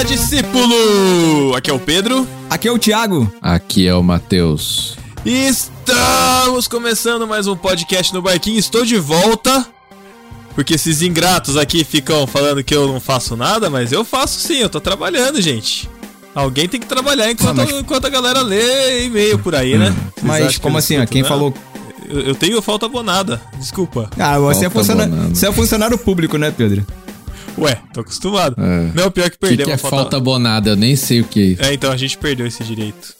Fala, discípulo! Aqui é o Pedro. Aqui é o Thiago. Aqui é o Matheus. Estamos começando mais um podcast no Barquinho. Estou de volta. Porque esses ingratos aqui ficam falando que eu não faço nada, mas eu faço sim, eu tô trabalhando, gente. Alguém tem que trabalhar enquanto, Ah, mas- enquanto a galera lê e-mail por aí, né? Vocês Mas como assim, ó? escuto? Quem Não, falou. Eu, eu tenho falta abonada, desculpa. Ah, você é, você é funcionário público, né, Pedro? Ué, tô acostumado. É. Não, pior que O que, perdeu que é falta abonada? Eu nem sei o que é isso. É, então a gente perdeu esse direito.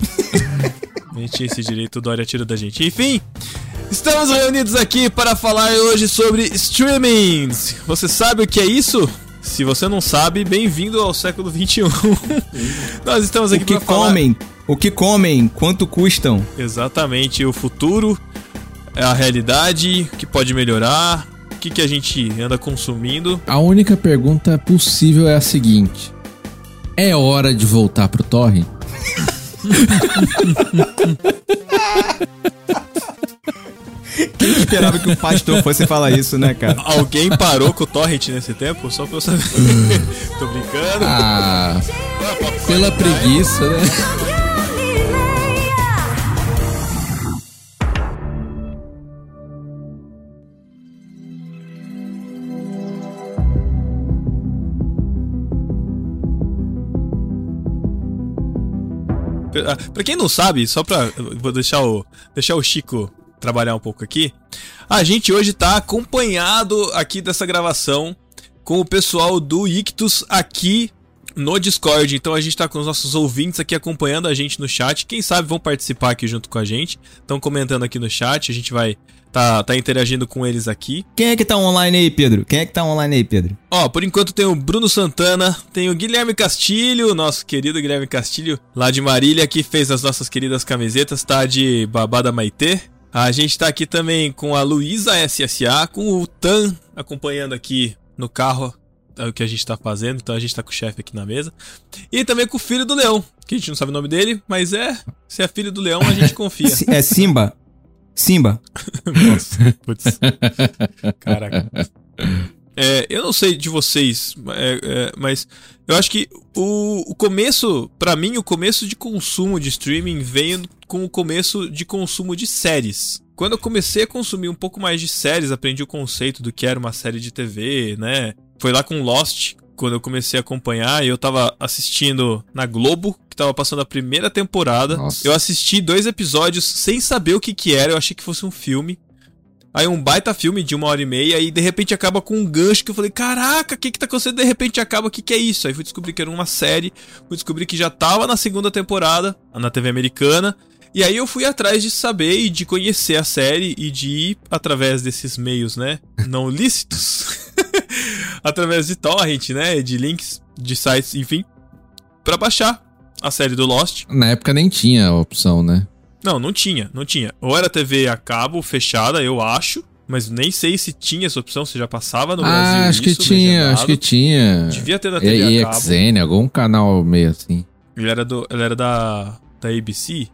a gente tinha esse direito, o Dória tirou da gente. Enfim, estamos reunidos aqui para falar hoje sobre streamings. Você sabe o que é isso? Se você não sabe, bem-vindo ao século XXI. Nós estamos aqui O que para falar comem? O que comem? Quanto custam? exatamente o futuro, a realidade, o que pode melhorar, o que, que a gente anda consumindo. A única pergunta possível é a seguinte: É hora de voltar pro torrent? Quem esperava que o pastor fosse falar isso, né, cara? Alguém parou com o torrent nesse tempo? Só pra eu saber. Tô brincando. Ah, pela preguiça, né? Pra quem não sabe, só pra. Vou deixar o, deixar o Chico trabalhar um pouco aqui. A gente hoje tá acompanhado aqui dessa gravação com o pessoal do Ictus aqui no Discord. Então a gente tá com os nossos ouvintes aqui acompanhando a gente no chat. Quem sabe vão participar aqui junto com a gente. Estão comentando aqui no chat. A gente vai tá, tá interagindo com eles aqui. Quem é que tá online aí, Pedro? Quem é que tá online aí, Pedro? Ó, por enquanto tem o Bruno Santana, tem o Guilherme Castilho, nosso querido Guilherme Castilho, lá de Marília, que fez as nossas queridas camisetas, tá de Babada Maitê. A gente tá aqui também com a Luísa SSA, com o Tan acompanhando aqui no carro o que a gente tá fazendo, então a gente tá com o chefe aqui na mesa. E também com o filho do Leão, que a gente não sabe o nome dele, mas é, se é filho do Leão, a gente confia. É Simba? Simba? Nossa, putz. Caraca. É, eu não sei de vocês, é, é, mas eu acho que o, o começo, pra mim, o começo de consumo de streaming veio com o começo de consumo de séries. Quando eu comecei a consumir um pouco mais de séries, aprendi o conceito do que era uma série de TV, né? Foi lá com Lost, quando eu comecei a acompanhar, e eu tava assistindo na Globo, que tava passando a primeira temporada. Nossa. Eu assisti dois episódios sem saber o que que era, eu achei que fosse um filme. Aí um baita filme de uma hora e meia e de repente acaba com um gancho que eu falei, caraca, o que que tá acontecendo? De repente acaba, o que que é isso? Aí fui descobrir que era uma série, fui descobrir que já tava na segunda temporada, na TV americana. E aí eu fui atrás de saber e de conhecer a série e de ir através desses meios, né, não lícitos, através de torrent, né, de links, de sites, enfim, pra baixar a série do Lost. Na época nem tinha a opção, né? Não, não tinha, não tinha. Ou era TV a cabo fechada, eu acho, mas nem sei se tinha essa opção, se já passava no Brasil. Ah, acho que isso, tinha, legendado. acho que tinha. Devia ter na E TV a cabo. EXN, algum canal meio assim. Ele era, do, ele era da, da ABC.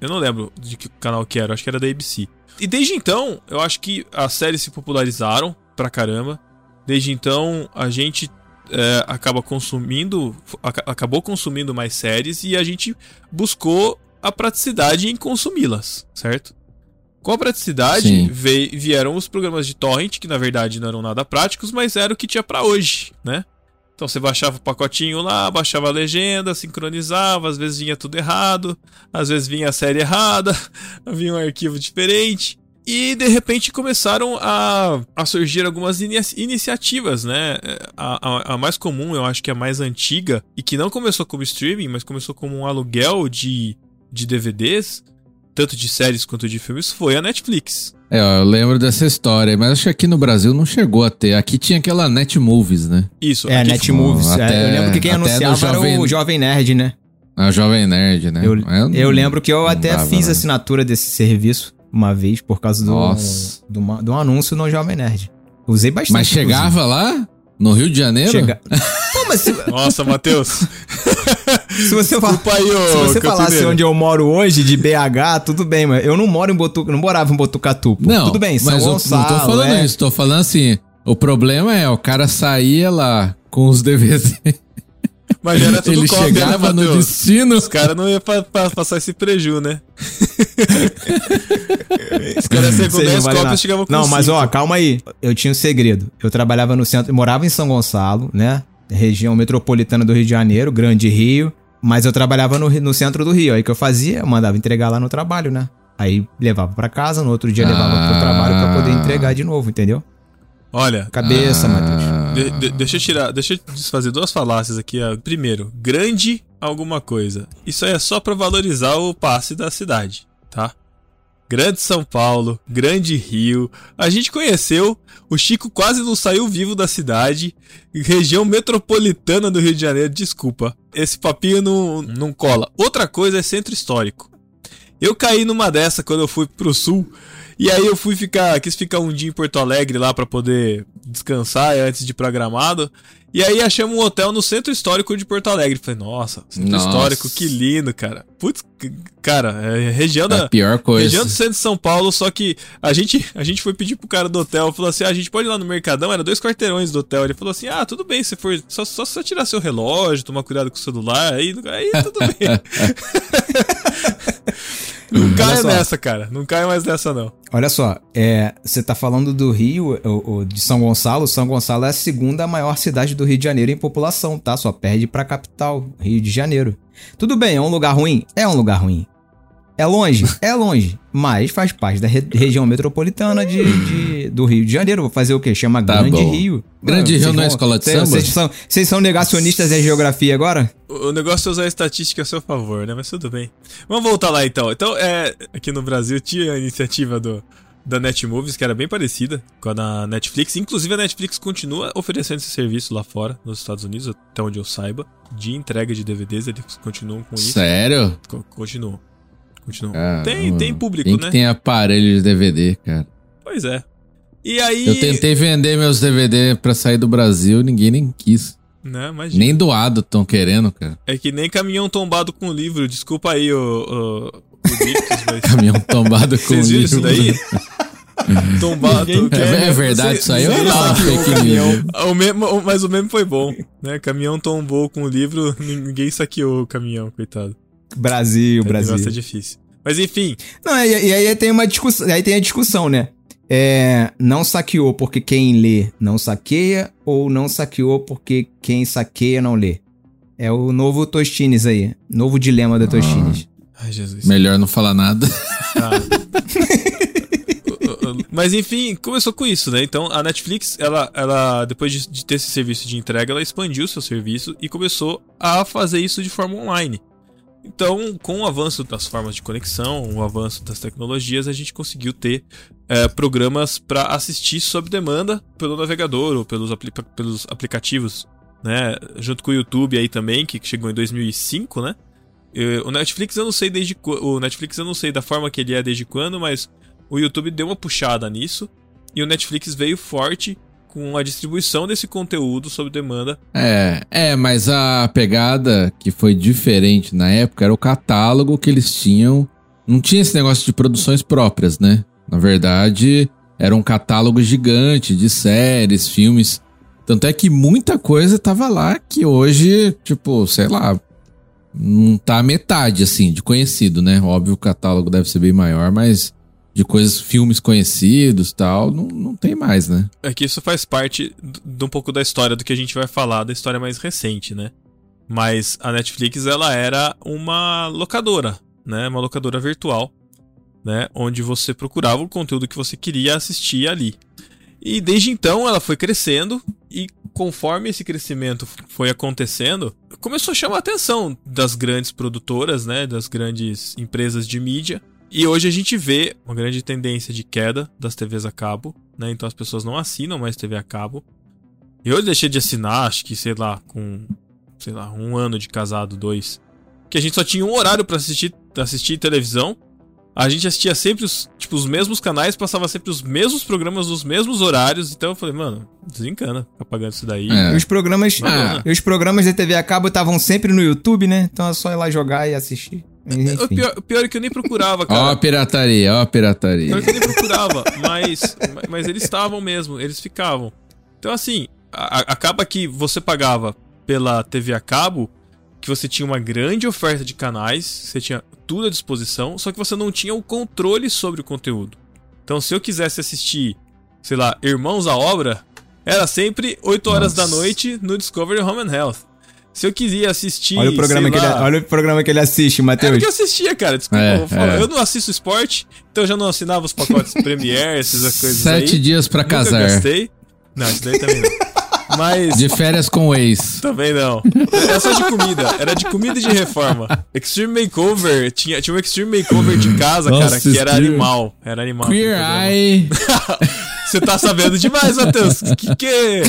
Eu não lembro de que canal que era, acho que era da ABC. E desde então, eu acho que as séries se popularizaram pra caramba. Desde então, a gente é, acaba consumindo, aca- acabou consumindo mais séries e a gente buscou a praticidade em consumi-las, certo? Com a praticidade vieram os programas de torrent, que na verdade não eram nada práticos, mas era o que tinha pra hoje, né? Então você baixava o pacotinho lá, baixava a legenda, sincronizava, às vezes vinha tudo errado, às vezes vinha a série errada, vinha um arquivo diferente. E de repente começaram a, a surgir algumas inici- iniciativas, né? A, a- a mais comum, eu acho que é a mais antiga, e que não começou como streaming, mas começou como um aluguel de, de DVDs, tanto de séries quanto de filmes, foi a Netflix. É, ó, eu lembro dessa história, mas acho que aqui no Brasil não chegou a ter. Aqui tinha aquela Net Movies, né? Isso, É, Netmovies. Até- É, eu lembro que quem anunciava do era o Jovem- Jovem Nerd, né? A Jovem Nerd, né? Eu, Mas não- eu lembro que eu até dava, fiz né? assinatura desse serviço uma vez por causa do, do, uma- de um anúncio no Jovem Nerd. Usei bastante. Mas chegava lá? No Rio de Janeiro? Chega... Pô, mas se, Nossa, Matheus. se você. Desculpa aí, ô Se você falasse onde eu moro hoje, de BH, tudo bem, mas eu não moro em Botucatu, não morava em Botucatu. pô. Não, tudo bem, São mas eu Gonçalo, não tô falando é. isso, tô falando assim. O problema é, o cara saía lá com os DVDs. Mas era tudo Ele cópia, chegava né, no destino. Os caras não iam pa- pa- passar esse preju, né? Os caras iam com Sei, 10 não vale cópias nada. chegavam com Não, mas cinco. ó, calma aí. Eu tinha um segredo. Eu trabalhava no centro, eu morava em São Gonçalo, né? Região metropolitana do Rio de Janeiro, Grande Rio. Mas eu trabalhava no, no centro do Rio. Aí o que eu fazia? Eu mandava entregar lá no trabalho, né? Aí levava pra casa, no outro dia levava pro Ah. trabalho pra poder entregar de novo, entendeu? Olha, Cabeça, Ah. Matheus. De- de- deixa eu tirar, deixa eu desfazer duas falácias aqui. Primeiro, grande alguma coisa. Isso aí é só pra valorizar o passe da cidade, tá? Grande São Paulo, Grande Rio. A gente conheceu, o Chico quase não saiu vivo da cidade. Região metropolitana do Rio de Janeiro, desculpa. Esse papinho não, não cola. Outra coisa é centro histórico. Eu caí numa dessa quando eu fui pro sul. E aí eu fui ficar, quis ficar um dia em Porto Alegre lá pra poder descansar antes de ir pra Gramado. E aí achamos um hotel no centro histórico de Porto Alegre. Falei, nossa, centro Nossa. histórico, que lindo, cara. Putz, cara, é região da, pior coisa. Região do centro de São Paulo, só que a gente, a gente foi pedir pro cara do hotel, falou assim: ah, a gente pode ir lá no Mercadão, era dois quarteirões do hotel. Ele falou assim: ah, tudo bem, se for só, só, só tirar seu relógio, tomar cuidado com o celular, aí, aí tudo bem. não caia nessa, cara. Não caia mais nessa, não. Olha só, é, você tá falando do Rio, o, o- de São Gonçalo. São Gonçalo é a segunda maior cidade do Rio de Janeiro em população, tá? Só perde pra capital, Rio de Janeiro. Tudo bem, é um lugar ruim? É um lugar ruim. É longe? É longe. Mas faz parte da re- região metropolitana de, de- do Rio de Janeiro. Vou fazer o quê? Chama Tá Grande bom. Rio. Grande Mano, Rio não é escola de vocês- samba? Vocês são, vocês são negacionistas da geografia agora? O o negócio é usar a estatística a seu favor, né? Mas tudo bem. Vamos voltar lá então. Então, é, aqui no Brasil tinha a iniciativa do, da Netmovies, que era bem parecida com a da Netflix. Inclusive, a Netflix continua oferecendo esse serviço lá fora, nos Estados Unidos, até onde eu saiba, de entrega de DVDs. Eles continuam com isso. Sério? Co- Continuam. Continuam. Caramba. tem, tem público, Quem né? que tem aparelho de DVD, cara? Pois é. E aí. Eu tentei vender meus DVD pra sair do Brasil, ninguém nem quis. Né, imagina. Nem doado tão querendo, cara. É que nem caminhão tombado com livro. Desculpa aí, o. o, o Dictus, mas. Caminhão tombado com Vocês viram isso livro. daí? Tombado. É, é verdade isso aí não? lá, Fake o caminhão- news. o meme- o- mas o meme foi bom, né? Caminhão tombou com o livro, ninguém saqueou o caminhão, coitado. Brasil, O Brasil. negócio é difícil. Mas enfim, Não, e, e aí tem uma discussão, aí tem a discussão, né? É, não saqueou porque quem lê não saqueia ou não saqueou porque quem saqueia não lê? É o novo Tostines aí, novo dilema da Tostines. ai Jesus. Melhor não falar nada. Tá. Mas enfim, começou com isso, né? Então a Netflix, ela, ela depois de, de ter esse serviço de entrega, ela expandiu seu serviço e começou a fazer isso de forma online. Então, com o avanço das formas de conexão, o avanço das tecnologias, a gente conseguiu ter é, programas para assistir sob demanda pelo navegador ou pelos, pelos aplicativos, né? Junto com o YouTube aí também, que chegou em 2005, né? O Netflix eu não sei desde o Netflix eu não sei da forma que ele é desde quando, mas o YouTube deu uma puxada nisso e o Netflix veio forte com a distribuição desse conteúdo sob demanda. É, é, mas a pegada que foi diferente na época era o catálogo que eles tinham. Não tinha esse negócio de produções próprias, né? Na verdade, era um catálogo gigante de séries, filmes. Tanto é que muita coisa tava lá que hoje, tipo, sei lá, não tá metade, assim, de conhecido, né? Óbvio o catálogo deve ser bem maior, mas de coisas, filmes conhecidos tal, não, não tem mais, né? É que isso faz parte de um pouco da história do que a gente vai falar, da história mais recente, né? Mas a Netflix ela era uma locadora, né? Uma locadora virtual, né? Onde você procurava o conteúdo que você queria assistir ali. E desde então ela foi crescendo e conforme esse crescimento foi acontecendo, começou a chamar a atenção das grandes produtoras, né? Das grandes empresas de mídia. E hoje a gente vê uma grande tendência de queda das TVs a cabo, né? Então as pessoas não assinam mais TV a cabo. Eu deixei de assinar, acho que, sei lá, com, sei lá, um ano de casado, dois. Que a gente só tinha um horário pra assistir, assistir televisão. A gente assistia sempre os, tipo, os mesmos canais, passava sempre os mesmos programas nos mesmos horários. Então eu falei, mano, desencana ficar pagando isso daí. É. E os programas, Ah. e os programas da TV a cabo estavam sempre no YouTube, né? Então é só ir lá jogar e assistir. O pior, o pior é que eu nem procurava, Ó cara. a pirataria, ó a pirataria. Pior que eu nem procurava, mas, mas eles estavam mesmo, eles ficavam. Então, assim, a- acaba que você pagava pela TV a cabo que você tinha uma grande oferta de canais, você tinha tudo à disposição, só que você não tinha o controle sobre o conteúdo. Então, se eu quisesse assistir, sei lá, Irmãos à Obra, era sempre 8 horas Nossa. da noite no Discovery Home and Health. Se eu queria assistir. Olha o programa, sei que ele, lá, olha o programa que ele assiste, Era o Matheus. que eu assistia, cara. Desculpa, É, eu, é. eu não assisto esporte, então eu já não assinava os pacotes Premiere, essas coisas Sete aí. dias pra Nunca casar. gastei. Não, isso daí também não. Mas. De férias com o ex. Também não. Era só de comida. Era de comida e de reforma. Extreme Makeover. Tinha, tinha um Extreme Makeover de casa, Nossa, cara, que era animal. Era animal. Queer. Eye. Você tá sabendo demais, Matheus. Que que é?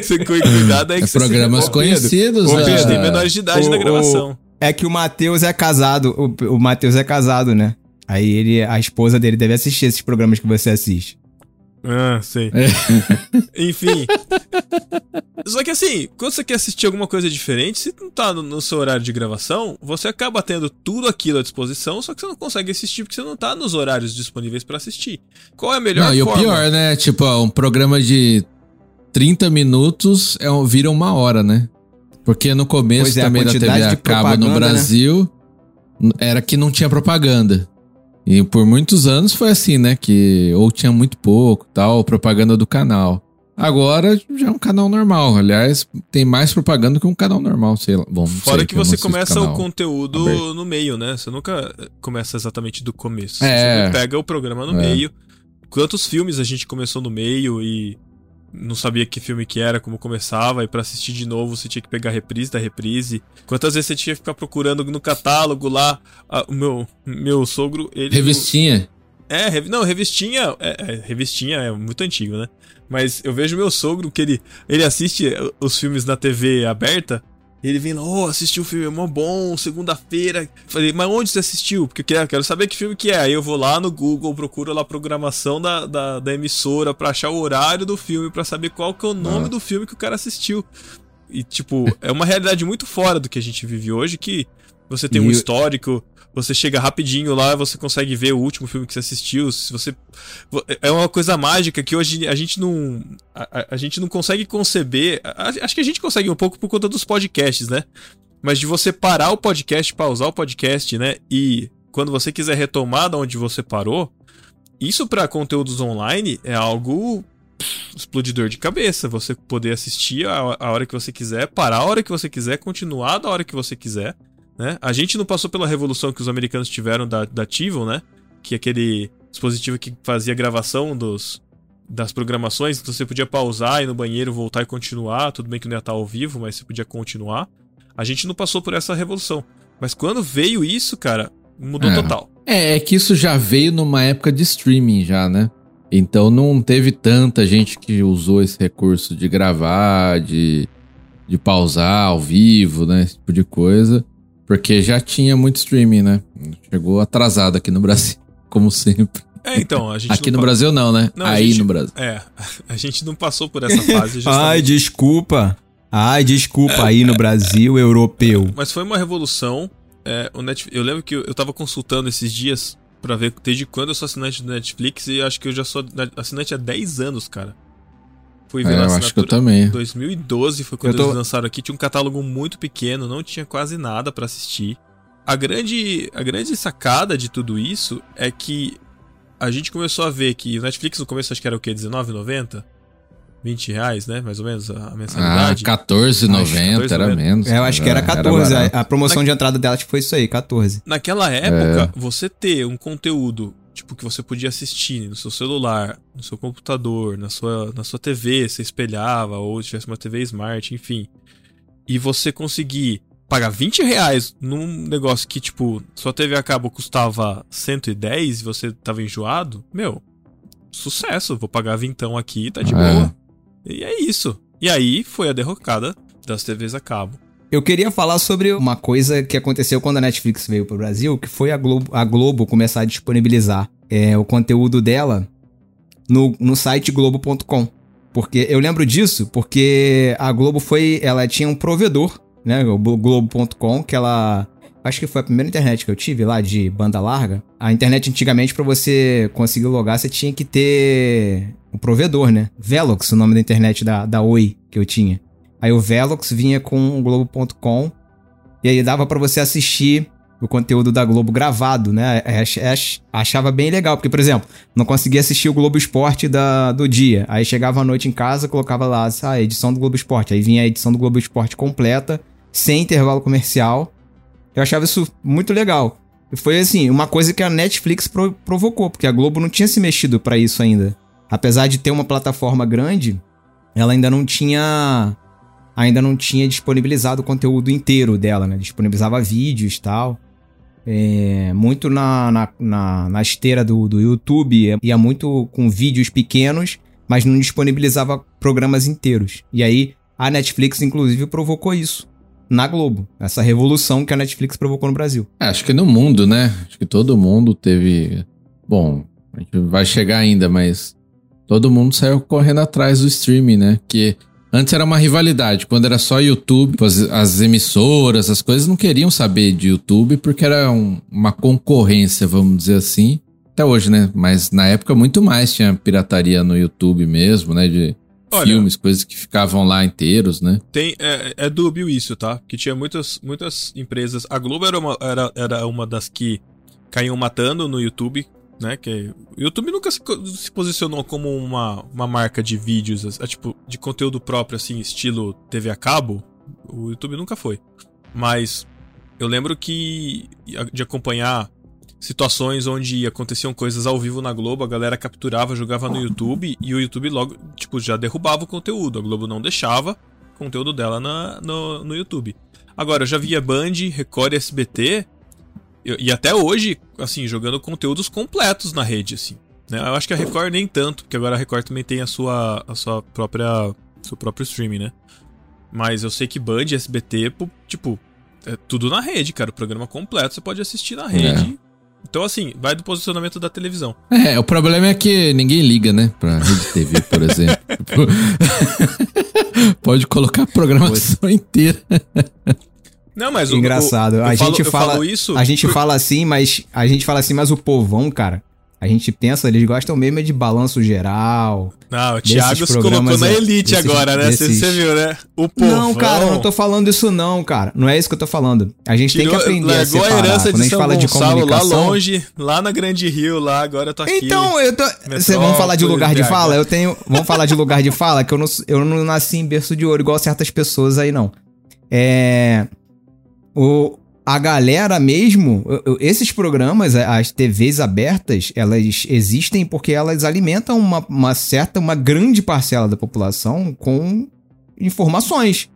Você cu- cuidado aí que você Programas se conhecidos. Ah, Pedro, Tem menores de idade O- na o- gravação. É que o Matheus é casado. O, o Matheus é casado, né? Aí ele, a esposa dele deve assistir esses programas que você assiste. Ah, sei. É. Enfim. Só que assim, quando você quer assistir alguma coisa diferente, se não tá no, no seu horário de gravação, você acaba tendo tudo aquilo à disposição, só que você não consegue assistir porque você não tá nos horários disponíveis pra assistir. Qual é a melhor Não, e o forma? pior, né? Tipo, ó, um programa de 30 minutos é um- vira uma hora, né? Porque no começo é, a também da TV a cabo no né? Brasil n- era que não tinha propaganda. E por muitos anos foi assim, né? Que ou tinha muito pouco, tal, propaganda do canal. Agora já é um canal normal. Aliás, tem mais propaganda que um canal normal, sei lá. Bom, Fora sei, que não você começa o conteúdo aberto. no meio, né? Você nunca começa exatamente do começo. É. Você pega o programa no É. meio. Quantos filmes a gente começou no meio e não sabia que filme que era, como começava, e pra assistir de novo você tinha que pegar a reprise da reprise. Quantas vezes você tinha que ficar procurando no catálogo lá, o meu, meu sogro, ele... Revistinha. É, revi- não, revistinha. É, é, revistinha é muito antigo, né? Mas eu vejo meu sogro que ele, ele assiste os filmes na TV aberta. E ele vem lá, oh, assisti o filme, é mó bom, segunda-feira. Falei, mas onde você assistiu? Porque eu quero, quero saber que filme que é. Aí eu vou lá no Google, procuro lá a programação da, da, da emissora pra achar o horário do filme, pra saber qual que é o nome Ah. do filme que o cara assistiu. E, tipo, é uma realidade muito fora do que a gente vive hoje, que você tem um E o- histórico, você chega rapidinho lá, você consegue ver o último filme que você assistiu. Se você vo- é uma coisa mágica que hoje a gente não a, a- gente não consegue conceber. acho que a gente consegue um pouco por conta dos podcasts, né? Mas de você parar o podcast, pausar o podcast, né? E quando você quiser retomar da onde você parou, isso pra conteúdos online é algo explodidor de cabeça. Você poder assistir a hora que você quiser, parar a hora que você quiser, continuar da hora que você quiser. Né? A gente não passou pela revolução que os americanos tiveram da, da TiVo, né? Que é aquele dispositivo que fazia gravação dos, das programações, então você podia pausar, ir no banheiro, voltar e continuar. Tudo bem que não ia estar ao vivo, mas você podia continuar. A gente não passou por essa revolução. Mas quando veio isso, cara, mudou É. total. É, é que isso já veio numa época de streaming já, né? Então não teve tanta gente que usou esse recurso de gravar, de, de pausar ao vivo, né? Esse tipo de coisa. Porque já tinha muito streaming, né? Chegou atrasado aqui no Brasil, como sempre. É, então, a gente Aqui no pa- Brasil não, né? Não, Aí gente- no Brasil. É, a gente não passou por essa fase Ai, desculpa. Ai, desculpa aí no Brasil europeu. Mas foi uma revolução. É, o Net... Eu lembro que eu tava consultando esses dias pra ver desde quando eu sou assinante do Netflix e acho que eu já sou na- assinante há 10 anos, cara. Fui ver É, na eu acho que eu também. 2012 foi quando tô- eles lançaram aqui. Tinha um catálogo muito pequeno, não tinha quase nada pra assistir. A grande, a grande sacada de tudo isso é que a gente começou a ver que o Netflix no começo acho que era o quê? R$19,90? 20 reais, né? Mais ou menos a a Ah, mensalidade. 14,90 era 14,90. menos. É, eu acho que era 14. barato. a, a promoção de entrada dela acho que foi isso aí, 14. Naquela época, você ter um conteúdo tipo que você podia assistir no seu celular, no seu computador, na sua, na sua TV, você espelhava, ou tivesse uma TV Smart, enfim. E você conseguir pagar 20 reais num negócio que, tipo, sua TV a cabo custava 110 e você tava enjoado, meu, sucesso, vou pagar vintão aqui, tá de É. boa. E é isso. E aí foi a derrocada das TVs a cabo. Eu queria falar sobre uma coisa que aconteceu quando a Netflix veio pro Brasil, que foi a Globo, a Globo começar a disponibilizar é, o conteúdo dela no, no site globo.com. Porque eu lembro disso porque a Globo foi, ela tinha um provedor, né, o globo.com, que ela acho que foi a primeira internet que eu tive lá de banda larga. A internet antigamente pra você conseguir logar, você tinha que ter um provedor, né? Velox, o nome da internet da, da Oi que eu tinha. Aí o Velox vinha com o Globo.com. E aí dava para você assistir o conteúdo da Globo gravado, né? É, é, achava bem legal, porque, por exemplo, não conseguia assistir o Globo Esporte da, do dia. Aí chegava à noite em casa, colocava lá a edição do Globo Esporte. Aí vinha a edição do Globo Esporte completa, sem intervalo comercial. Eu achava isso muito legal. E foi assim, uma coisa que a Netflix pro provocou, porque a Globo não tinha se mexido para isso ainda. Apesar de ter uma plataforma grande, ela ainda não tinha ainda não tinha disponibilizado o conteúdo inteiro dela, né? Disponibilizava vídeos e tal. É, muito na, na, na, na, esteira do, do YouTube, ia muito com vídeos pequenos, mas não disponibilizava programas inteiros. E aí a Netflix, inclusive, provocou isso na Globo. Essa revolução que a Netflix provocou no Brasil. É, acho que no mundo, né? Acho que todo mundo teve. Bom, a gente vai chegar ainda, mas todo mundo saiu correndo atrás do streaming, né? Que Antes era uma rivalidade, quando era só YouTube, as, as emissoras, as coisas não queriam saber de YouTube porque era um, uma concorrência, vamos dizer assim. Até hoje, né? Mas na época muito mais tinha pirataria no YouTube mesmo, né? De Olha, filmes, coisas que ficavam lá inteiros, né? Tem, é, é dúbio isso, tá? Que tinha muitas, muitas empresas. A Globo era uma, era, era uma das que caíam matando no YouTube né? Que o YouTube nunca se, se, posicionou como uma, uma marca de vídeos, é, tipo, de conteúdo próprio, assim, estilo TV a cabo. O YouTube nunca foi. Mas eu lembro que de acompanhar situações onde aconteciam coisas ao vivo na Globo, a galera capturava, jogava no YouTube e o YouTube logo, tipo, já derrubava o conteúdo. A Globo não deixava conteúdo dela na, no, no YouTube. Agora, eu já via Band, Record e SBT e até hoje, assim, jogando conteúdos completos na rede, assim. Né? Eu acho que a Record nem tanto, porque agora a Record também tem a sua, a sua própria. seu próprio streaming, né? Mas eu sei que Band e SBT, tipo, é tudo na rede, cara. O programa completo você pode assistir na rede. É. Então, assim, vai do posicionamento da televisão. É, o problema é que ninguém liga, né? Pra Rede TV, por exemplo. pode colocar a programação inteira. Não, mas engraçado. O, o, a gente falo, fala isso. A gente fala assim, mas a gente fala assim, mas o povão, cara. A gente pensa, eles gostam mesmo de balanço geral. Não, o Thiago se colocou na elite desses, agora, né? Você desses... viu, né? O povo. Não, cara, eu não tô falando isso não, cara. Não é isso que eu tô falando. A gente Tirou, tem que aprender a separar. a herança Quando de São a gente Gonçalo, fala de comunicação... lá longe, lá na Grande Rio, lá, agora eu tô aqui. Então, eu tô... Vocês vão falar de lugar de fala? Eu tenho... Vamos falar de lugar de fala? Que eu não, eu não nasci em berço de ouro igual certas pessoas aí, não. É... O, a galera mesmo, esses programas, as TVs abertas, elas existem porque elas alimentam uma, uma certa, uma grande parcela da população com informações.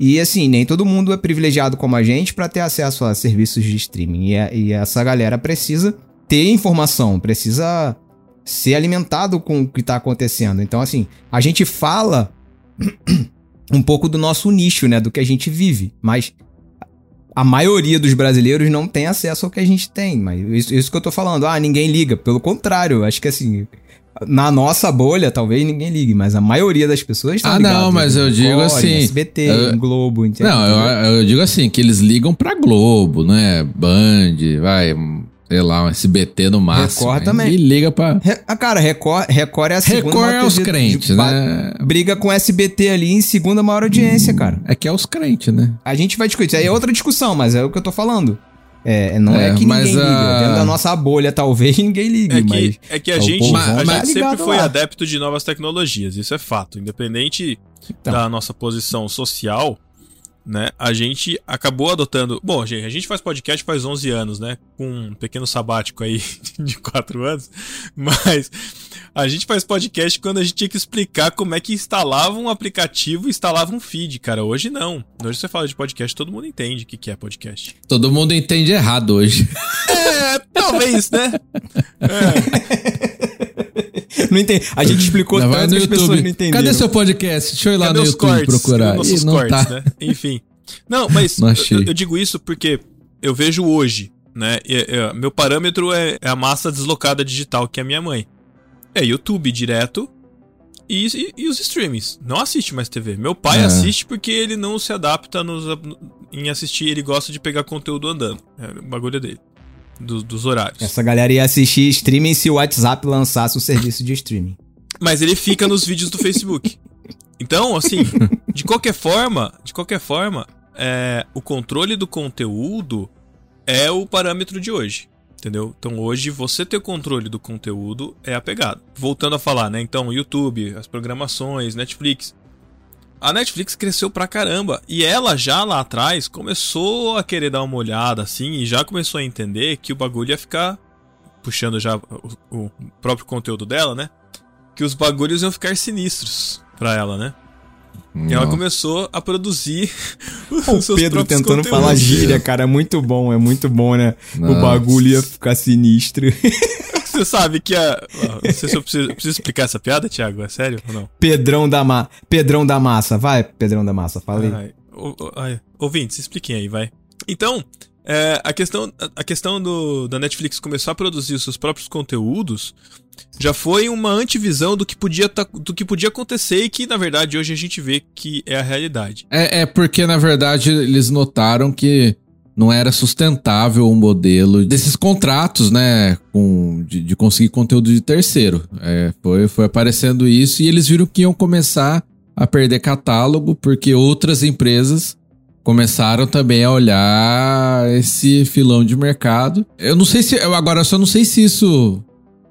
E assim, nem todo mundo é privilegiado como a gente para ter acesso a serviços de streaming. E, e, essa galera precisa ter informação, precisa ser alimentado com o que está acontecendo. Então, assim, a gente fala um pouco do nosso nicho, né? Do que a gente vive. Mas a maioria dos brasileiros não tem acesso ao que a gente tem. Mas isso, isso que eu tô falando, ah, ninguém liga. Pelo contrário, acho que assim, na nossa bolha, talvez ninguém ligue, mas a maioria das pessoas estão Ah, não, mas eu digo assim. SBT, eu, Globo, entendeu? Não, eu, eu, digo assim, que eles ligam pra Globo, né? Band, vai, sei lá, um SBT no máximo. Record também. E liga pra. Re, ah, cara, Record, Record é a segunda Record é os crentes, de, né? Briga com SBT ali em segunda maior audiência, cara. É que é os crentes, né? A gente vai discutir. Aí é outra discussão, mas é o que eu tô falando. É, não é, é que ninguém liga. A... Dentro da nossa bolha, talvez, ninguém ligue. É que, mas é que a gente, a gente sempre foi lá. adepto de novas tecnologias, isso é fato. Independente então. da nossa posição social, né? A gente acabou adotando. Bom, gente, a gente faz podcast faz 11 anos, né? Com um pequeno sabático aí de 4 anos. Mas a gente faz podcast quando a gente tinha que explicar como é que instalava um aplicativo e instalava um feed, cara. Hoje não. Hoje você fala de podcast, todo mundo entende o que é podcast. Todo mundo entende errado hoje. É, talvez, né? É. Não entendi. A gente explicou não, tanto que as pessoas não entenderam. Cadê seu podcast? Deixa eu ir lá Cadê no YouTube cortes? procurar. Nossos não cortes, tá. né? Enfim. Não, mas não eu, eu, digo isso porque eu vejo hoje, né? E, e, meu parâmetro é, é, a massa deslocada digital, que é a minha mãe. É YouTube direto e, e, e os streamings. Não assiste mais TV. Meu pai é. assiste porque ele não se adapta nos, em assistir, ele gosta de pegar conteúdo andando. É o bagulho dele do, dos horários. Essa galera ia assistir streaming se o WhatsApp lançasse o serviço de streaming. Mas ele fica nos vídeos do Facebook. Então, assim, De qualquer forma, de qualquer forma, é, o controle do conteúdo é o parâmetro de hoje. Entendeu? Então hoje você ter o controle do conteúdo é a pegada. Voltando a falar, né? Então, YouTube, as programações, Netflix. A Netflix cresceu pra caramba. E ela já lá atrás começou a querer dar uma olhada assim e já começou a entender que o bagulho ia ficar. Puxando já o, o próprio conteúdo dela, né? Que os bagulhos iam ficar sinistros pra ela, né? E ela começou a produzir o Pedro tentando conteúdos. falar gíria, cara, é muito bom, é muito bom, né? Nossa. O bagulho ia ficar sinistro. Você sabe que a. Não sei se eu preciso, preciso explicar essa piada, Thiago, é sério ou não? Pedrão da, ma... Pedrão da massa, vai, Pedrão da massa, fala aí. Ai, ai, ouvintes, expliquem aí, vai. Então, é, a questão, a questão do, da Netflix começar a produzir os seus próprios conteúdos já foi uma antivisão do que podia tá, do que podia acontecer e que na verdade hoje a gente vê que é a realidade. É, é porque na verdade eles notaram que não era sustentável o modelo desses contratos, né, com, de, de conseguir conteúdo de terceiro. É, foi, foi aparecendo isso e eles viram que iam começar a perder catálogo porque outras empresas começaram também a olhar esse filão de mercado. Eu não sei se agora eu só não sei se isso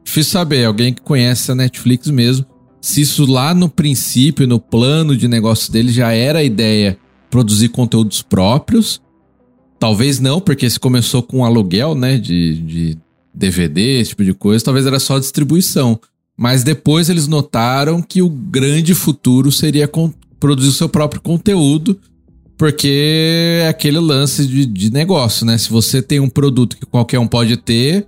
Difícil saber, alguém que conhece a Netflix mesmo, se isso lá no princípio, no plano de negócio dele, já era a ideia produzir conteúdos próprios. Talvez não, porque se começou com aluguel, né, de, de DVD, esse tipo de coisa, talvez era só distribuição. Mas depois eles notaram que o grande futuro seria produzir o seu próprio conteúdo, porque é aquele lance de, de negócio, né? Se você tem um produto que qualquer um pode ter,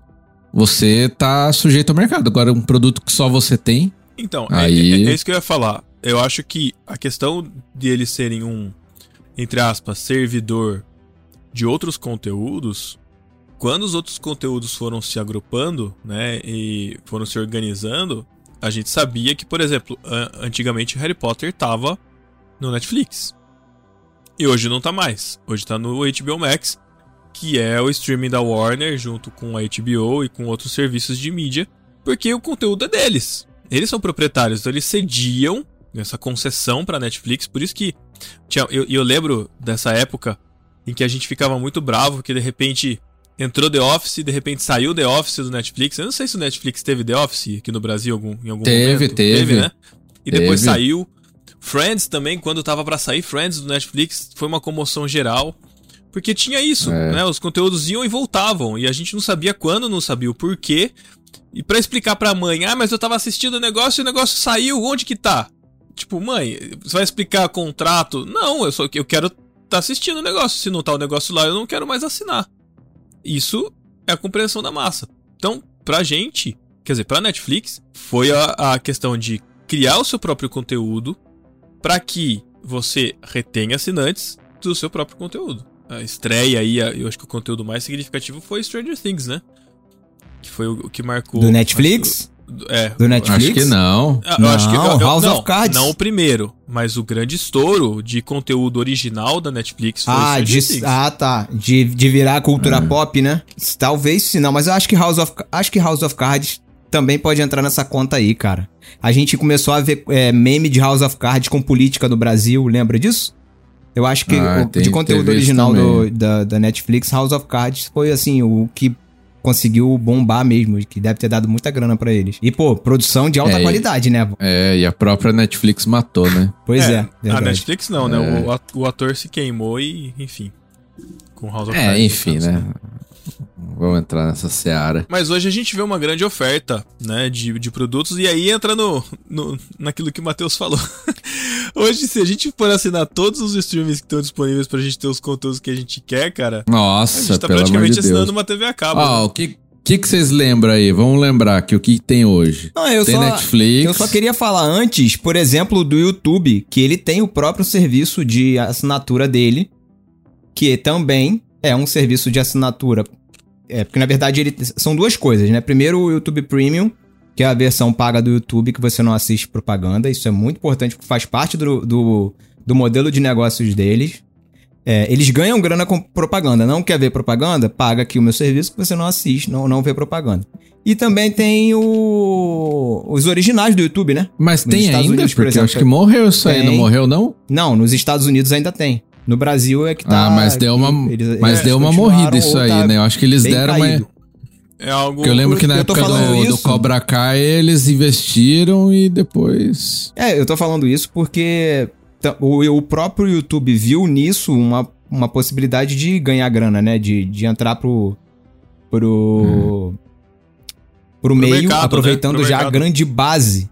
você tá sujeito ao mercado. Agora, um produto que só você tem. Então, é, aí... é, é, é isso que eu ia falar. Eu acho que a questão de eles serem um, entre aspas, servidor de outros conteúdos, quando os outros conteúdos foram se agrupando, né, e foram se organizando, a gente sabia que, por exemplo, antigamente Harry Potter tava no Netflix. E hoje não tá mais. Hoje tá no HBO Max que é o streaming da Warner junto com a HBO e com outros serviços de mídia, porque o conteúdo é deles. Eles são proprietários, então eles cediam essa concessão para Netflix, por isso que tinha, eu, eu lembro dessa época em que a gente ficava muito bravo que de repente entrou The Office, de repente saiu The Office do Netflix. Eu não sei se o Netflix teve The Office aqui no Brasil algum, em algum teve, momento. Teve, teve. né? E teve. depois saiu. Friends também, quando tava para sair Friends do Netflix, foi uma comoção geral. Porque tinha isso, é. né? Os conteúdos iam e voltavam. E a gente não sabia quando, não sabia o porquê. E para explicar pra mãe, ah, mas eu tava assistindo o negócio e o negócio saiu, onde que tá? Tipo, mãe, você vai explicar contrato? Não, eu só eu quero tá assistindo o negócio. Se não tá o negócio lá, eu não quero mais assinar. Isso é a compreensão da massa. Então, pra gente, quer dizer, pra Netflix, foi a, a questão de criar o seu próprio conteúdo para que você retenha assinantes do seu próprio conteúdo a estreia aí, eu acho que o conteúdo mais significativo foi Stranger Things, né? Que foi o, o que marcou. Do Netflix? É. Do Netflix? Acho que não. Eu, não, acho que, eu, eu, House não, of Cards. Não o primeiro, mas o grande estouro de conteúdo original da Netflix foi ah, de, Things. Ah, tá. De, de virar a cultura é. pop, né? Talvez sim, não, mas eu acho que House of, acho que House of Cards também pode entrar nessa conta aí, cara. A gente começou a ver é, meme de House of Cards com política no Brasil, lembra disso? Eu acho que ah, o, de conteúdo original do, da, da Netflix, House of Cards foi assim, o que conseguiu bombar mesmo, que deve ter dado muita grana para eles. E, pô, produção de alta é, qualidade, né? É, e a própria Netflix matou, né? Pois é. é a Netflix não, né? É. O, o ator se queimou e, enfim. Com House of é, Cards. É, enfim, né? Vamos entrar nessa seara. Mas hoje a gente vê uma grande oferta, né, de, de produtos, e aí entra no, no, naquilo que o Matheus falou. hoje, se a gente for assinar todos os streams que estão disponíveis pra gente ter os conteúdos que a gente quer, cara. Nossa, a gente tá praticamente de assinando uma TV a cabo. Ó, né? o que. O que, que vocês lembram aí? Vamos lembrar que o que tem hoje? Não, eu tem só, Netflix. Eu só queria falar antes, por exemplo, do YouTube, que ele tem o próprio serviço de assinatura dele, que também é um serviço de assinatura é, porque na verdade ele, são duas coisas, né? Primeiro o YouTube Premium, que é a versão paga do YouTube que você não assiste propaganda. Isso é muito importante, porque faz parte do, do, do modelo de negócios deles. É, eles ganham grana com propaganda. Não quer ver propaganda? Paga aqui o meu serviço que você não assiste, não, não vê propaganda. E também tem o... os originais do YouTube, né? Mas Nos tem Estados ainda? Unidos, por porque exemplo, acho que morreu isso aí, tem. não morreu não? Não, nos Estados Unidos ainda tem. No Brasil é que tá. ah, mas deu uma, eles- mas eles deu uma morrida isso aí, tá né? Eu acho que eles deram uma... caído. É algo. Porque eu lembro que na época do, do. Cobra Kai eles investiram e depois... É, eu tô falando isso porque o, o próprio YouTube viu nisso uma, uma possibilidade de ganhar grana, né? De, de entrar pro. pro. pro meio, mercado, né? aproveitando Pro já a mercado. grande base.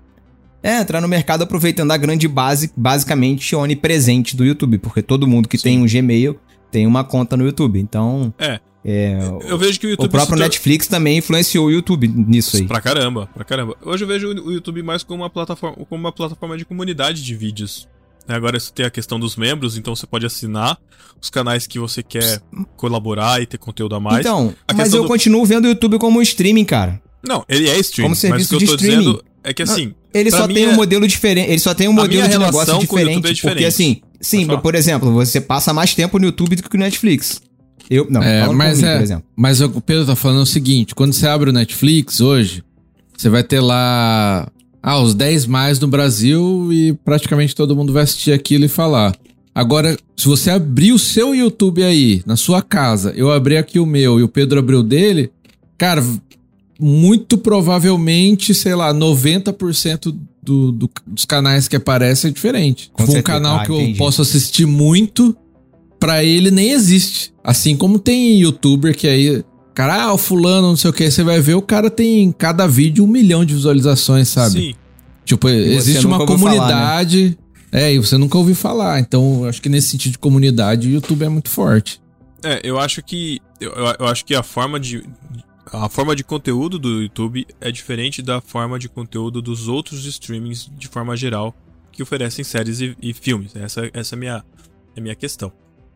É, entrar no mercado aproveitando a grande base, basicamente onipresente do YouTube, porque todo mundo que tem um Gmail tem uma conta no YouTube. Então, É. é, Eu vejo que o YouTube. o próprio Netflix também influenciou o YouTube nisso aí. Pra caramba, pra caramba. Hoje eu vejo o YouTube mais como uma plataforma, como uma plataforma de comunidade de vídeos. né? Agora isso tem a questão dos membros, então você pode assinar os canais que você quer colaborar e ter conteúdo a mais. Então, A mas eu do- continuo vendo o YouTube como um streaming, cara. Não, ele é stream, Como mas serviço o que eu tô streaming. dizendo é que assim, Ele Pra só tem é- um modelo diferente. Ele só tem um modelo de negócio diferente. É Porque diferente. assim, sim, por exemplo, você passa mais tempo no YouTube do que no Netflix. Eu, não, É, mas por mim, é- por exemplo. Mas o Pedro tá falando o seguinte: quando você abre o Netflix hoje, você vai ter lá ah, os 10 mais no Brasil e praticamente todo mundo vai assistir aquilo e falar. Agora, se você abrir o seu YouTube aí, na sua casa, eu abri aqui o meu e o Pedro abriu o dele, cara, muito provavelmente, sei lá, 90% do, do- dos canais que aparecem é diferente. Com Tipo, um canal Ah, que eu entendi. posso assistir muito, pra ele nem existe. Assim como tem youtuber que aí, cara, ah, o fulano, não sei o que, você vai ver, o cara tem em cada vídeo um milhão de visualizações, sabe? sim. Tipo, existe uma ouviu falar, né? comunidade. É, e você nunca ouviu falar. Então, eu acho que nesse sentido de comunidade, o YouTube é muito forte. É, eu acho que eu- eu acho que a forma de a forma de conteúdo do YouTube é diferente da forma de conteúdo dos outros streamings de forma geral que oferecem séries e, e filmes. Essa, essa é a minha, é minha questão,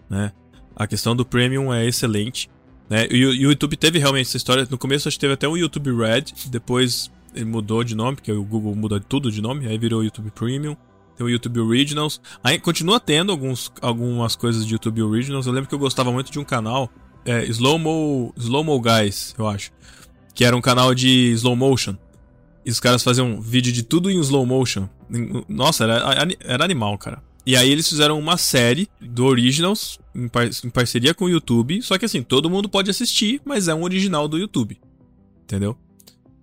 né? A questão do premium é excelente, né? E o, YouTube teve realmente essa história. No começo acho que teve até o YouTube Red, depois ele mudou de nome, porque o Google muda tudo de nome, aí virou YouTube Premium. Tem o YouTube Originals. Aí continua tendo alguns, algumas coisas de YouTube Originals. Eu lembro que eu gostava muito de um canal, é, Slow Mo, Slow Mo Guys, eu acho. Que era um canal de slow motion. E os caras faziam vídeo de tudo em slow motion. Nossa, era, era animal, cara. E aí eles fizeram uma série do Originals em, par- em parceria com o YouTube. Só que assim, todo mundo pode assistir, mas é um original do YouTube. Entendeu?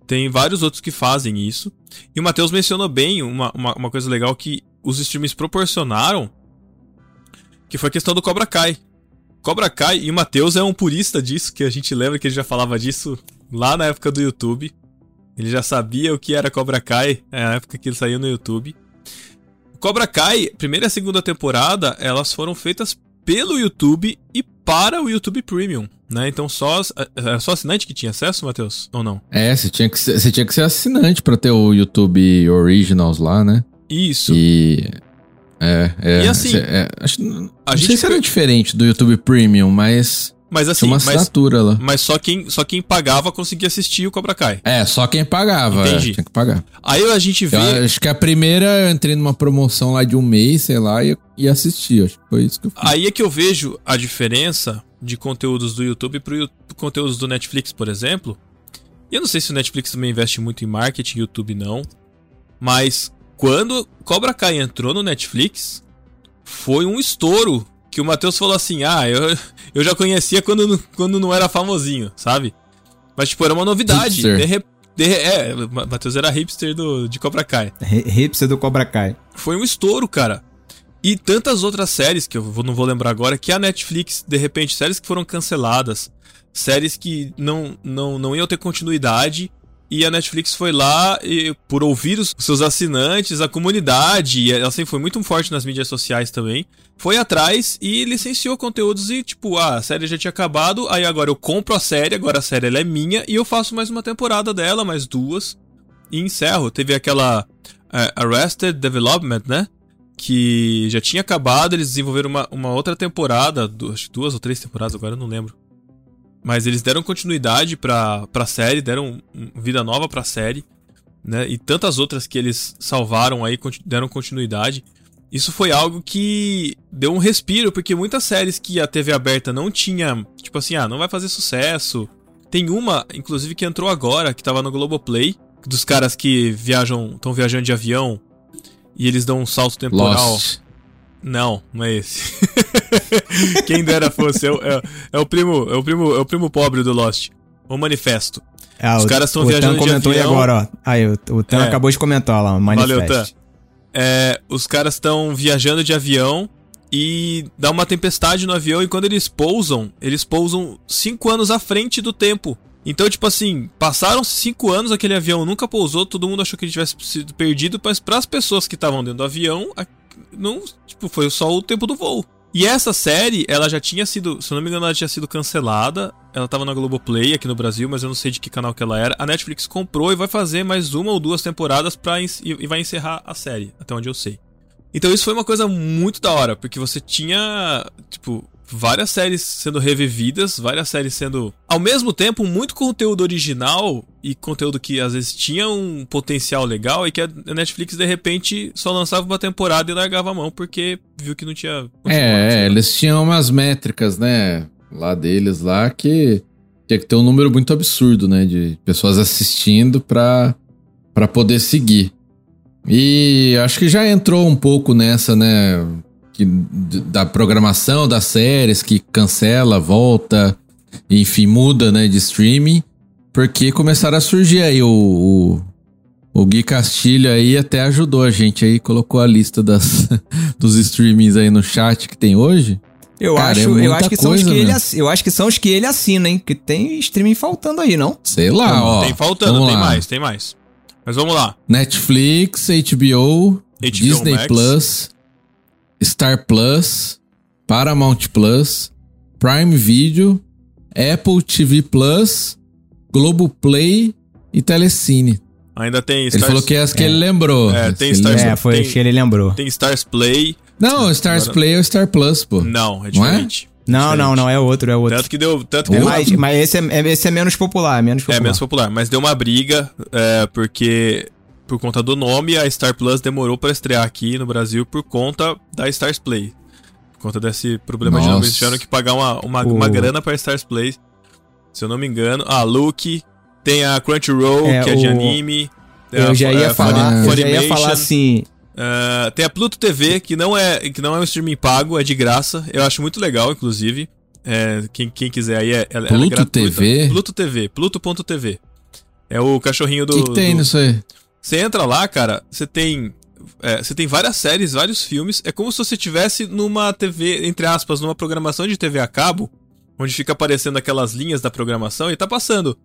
Tem vários outros que fazem isso. E o Matheus mencionou bem uma, uma, uma coisa legal que os streams proporcionaram, que foi a questão do Cobra Kai. Cobra Kai, e o Matheus é um purista disso, que a gente lembra que ele já falava disso lá na época do YouTube. Ele já sabia o que era Cobra Kai, é na época que ele saiu no YouTube. Cobra Kai, primeira e segunda temporada, elas foram feitas pelo YouTube e para o YouTube Premium, né? Então só era só assinante que tinha acesso, Matheus, ou não? É, você tinha que ser, você tinha que ser assinante pra ter o YouTube Originals lá, né? Isso. E. É, é. E assim, é, acho, não a sei gente se era pe- diferente do YouTube Premium, mas Mas assim, tinha uma mas, assinatura lá. mas só quem só quem pagava conseguia assistir o Cobra Kai. É, só quem pagava. é, Entendi. tinha que pagar. Aí a gente vê Eu acho que a primeira eu entrei numa promoção lá de um mês, sei lá, e, e assisti. Acho que foi isso que eu fiz. Aí é que eu vejo a diferença de conteúdos do YouTube para conteúdos do Netflix, por exemplo. E eu não sei se o Netflix também investe muito em marketing, YouTube não. Mas quando Cobra Kai entrou no Netflix, foi um estouro. Que o Matheus falou assim: Ah, eu, eu já conhecia quando, não- quando não era famosinho, sabe? Mas, tipo, era uma novidade. De re- de é, o Matheus era hipster do, de Cobra Kai. Hi- Hipster do Cobra Kai. Foi um estouro, cara. E tantas outras séries que eu não vou lembrar agora, que a Netflix, de repente, séries que foram canceladas, séries que não, não, não iam ter continuidade, e a Netflix foi lá e, por ouvir os seus assinantes, a comunidade, e ela foi muito forte nas mídias sociais também, foi atrás e licenciou conteúdos e, tipo, ah, a série já tinha acabado, aí agora eu compro a série, agora a série ela é minha, e eu faço mais uma temporada dela, mais duas, e encerro. Teve aquela é, Arrested Development, né? Que já tinha acabado, eles desenvolveram uma, uma outra temporada, du- acho que duas ou três temporadas, agora eu não lembro. Mas eles deram continuidade pra, pra série, deram vida nova pra série, né? E tantas outras que eles salvaram aí, deram continuidade. isso foi algo que deu um respiro, porque muitas séries que a TV aberta não tinha, tipo assim, ah, não vai fazer sucesso. Tem uma, inclusive, que entrou agora, que tava no Globoplay, dos caras que viajam, estão viajando de avião e eles dão um salto temporal. Lost. Não, não é esse. Quem dera fosse, é, o- é- é o primo, é o primo, é o primo pobre do Lost. O Manifesto. Ah, Os o- caras tão o viajando Tan de comentou aí avião. agora, ó. Aí, o, o Tan É. acabou de comentar lá, o Valeu, manifesto. É, os caras estão viajando de avião e dá uma tempestade no avião e quando eles pousam, eles pousam cinco anos à frente do tempo. Então, tipo assim, passaram cinco anos, aquele avião nunca pousou, todo mundo achou que ele tivesse sido perdido, mas para as pessoas que estavam dentro do avião, não, tipo, foi só o tempo do voo. E essa série, ela já tinha sido, se eu não me engano, ela tinha sido cancelada. Ela tava na Globoplay aqui no Brasil, mas eu não sei de que canal que ela era. A Netflix comprou e vai fazer mais uma ou duas temporadas pra, e vai encerrar a série, até onde eu sei. Então isso foi uma coisa muito da hora, porque você tinha, tipo, várias séries sendo revividas, várias séries sendo, ao mesmo tempo, muito conteúdo original e conteúdo que às vezes tinha um potencial legal e que a Netflix de repente só lançava uma temporada e largava a mão porque viu que não tinha. É, é, eles tinham umas métricas, né? Lá deles, lá, que tinha que ter um número muito absurdo, né? De pessoas assistindo pra, pra poder seguir. E acho que já entrou um pouco nessa, né? Que, da programação das séries, que cancela, volta, enfim, muda, né? De streaming. Porque começaram a surgir aí o, o, o Gui Castilho aí até ajudou a gente aí, colocou a lista das, dos streamings aí no chat que tem hoje. Eu, Cara, acho, é eu acho que são os que ele né? assi- Eu acho que são os que ele assina, hein? Que tem streaming faltando aí, não? Sei lá, Não, ó. tem faltando, tem lá. mais, tem mais. Mas vamos lá. Netflix, HBO, Disney Max. Plus, Star Plus, Paramount Plus, Prime Video, Apple TV Plus, Globoplay e Telecine. Ainda tem Ele Stars, falou que é as que é. ele lembrou. É, tem ele Stars-. É, foi tem- que ele lembrou. tem Stars Play. Não, Stars Agora- Play é o Star Plus, pô. Não, é Não é? diferente. Não, Diferente. não, não, é outro, é outro. Tanto que deu. Tanto que É deu mais, mas esse é, é- esse é menos popular, é menos É popular. menos popular, mas deu uma briga, é, porque por conta do nome, a Star Plus demorou pra estrear aqui no Brasil por conta da Stars Play. Por conta desse problema de nome, Nossa. eles tiveram que pagar uma, uma, O- uma grana pra Stars Play. Se eu não me engano. Ah, Luke, tem a Crunchyroll, É, que é de o- anime. Eu a- já ia é, falar, eu já ia falar assim. ah, tem a Pluto TV, que não, é, que não é um streaming pago, é de graça. Eu acho muito legal, inclusive. É, quem, quem quiser aí, é, ela, ela é Pluto. TV? Pluto TV, Pluto.tv. É o cachorrinho O do. que, que tem do- nisso aí? Você entra lá, cara, você tem. é, você tem várias séries, vários filmes. É como se você tivesse numa TV, entre aspas, numa programação de TV a cabo, onde fica aparecendo aquelas linhas da programação e tá passando.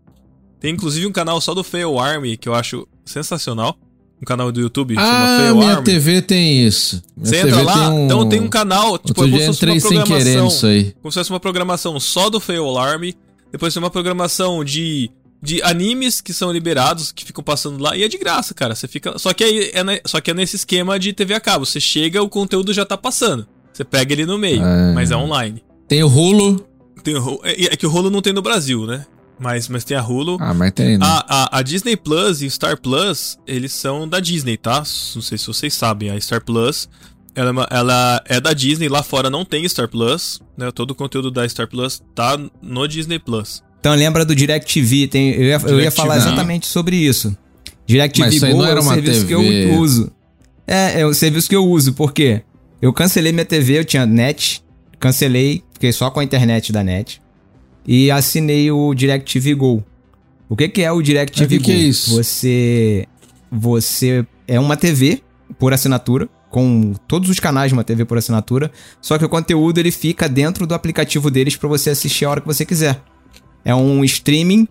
Tem inclusive um canal só do Fail Army, que eu acho sensacional. Um canal do YouTube chama Ah, Fail minha Army. TV tem isso. Minha Você TV entra lá, tem um... então tem um canal, tipo, Outro é como se fosse uma querer programação. Como se fosse uma programação só do Fail Alarm. Depois tem uma programação de, de animes que são liberados, que ficam passando lá. E é de graça, cara. Você fica. Só que, aí é, só que é nesse esquema de TV a cabo. Você chega, o conteúdo já tá passando. Você pega ele no meio, Ah. mas é online. Tem o Hulu. Tem o é, é que o rolo não tem no Brasil, né? Mas, mas tem a Hulu. Ah, mas tem, né? A, a, a Disney Plus e o Star Plus, eles são da Disney, tá? Não sei se vocês sabem. A Star Plus, ela é, uma- ela é da Disney. Lá fora não tem Star Plus, né? Todo o conteúdo da Star Plus tá no Disney Plus. Então lembra do DirecTV, tem, eu, ia, eu ia falar exatamente sobre isso. DirecTV Go não era é o serviço que TV. eu uso. É, é o serviço que eu uso, porque eu cancelei minha TV, eu tinha net, cancelei, fiquei só com a internet da net e assinei o DirecTV Go. O que que é o DirecTV que Go? que é isso? Você você é uma TV por assinatura com todos os canais de uma TV por assinatura, só que o conteúdo ele fica dentro do aplicativo deles pra você assistir a hora que você quiser. É um streaming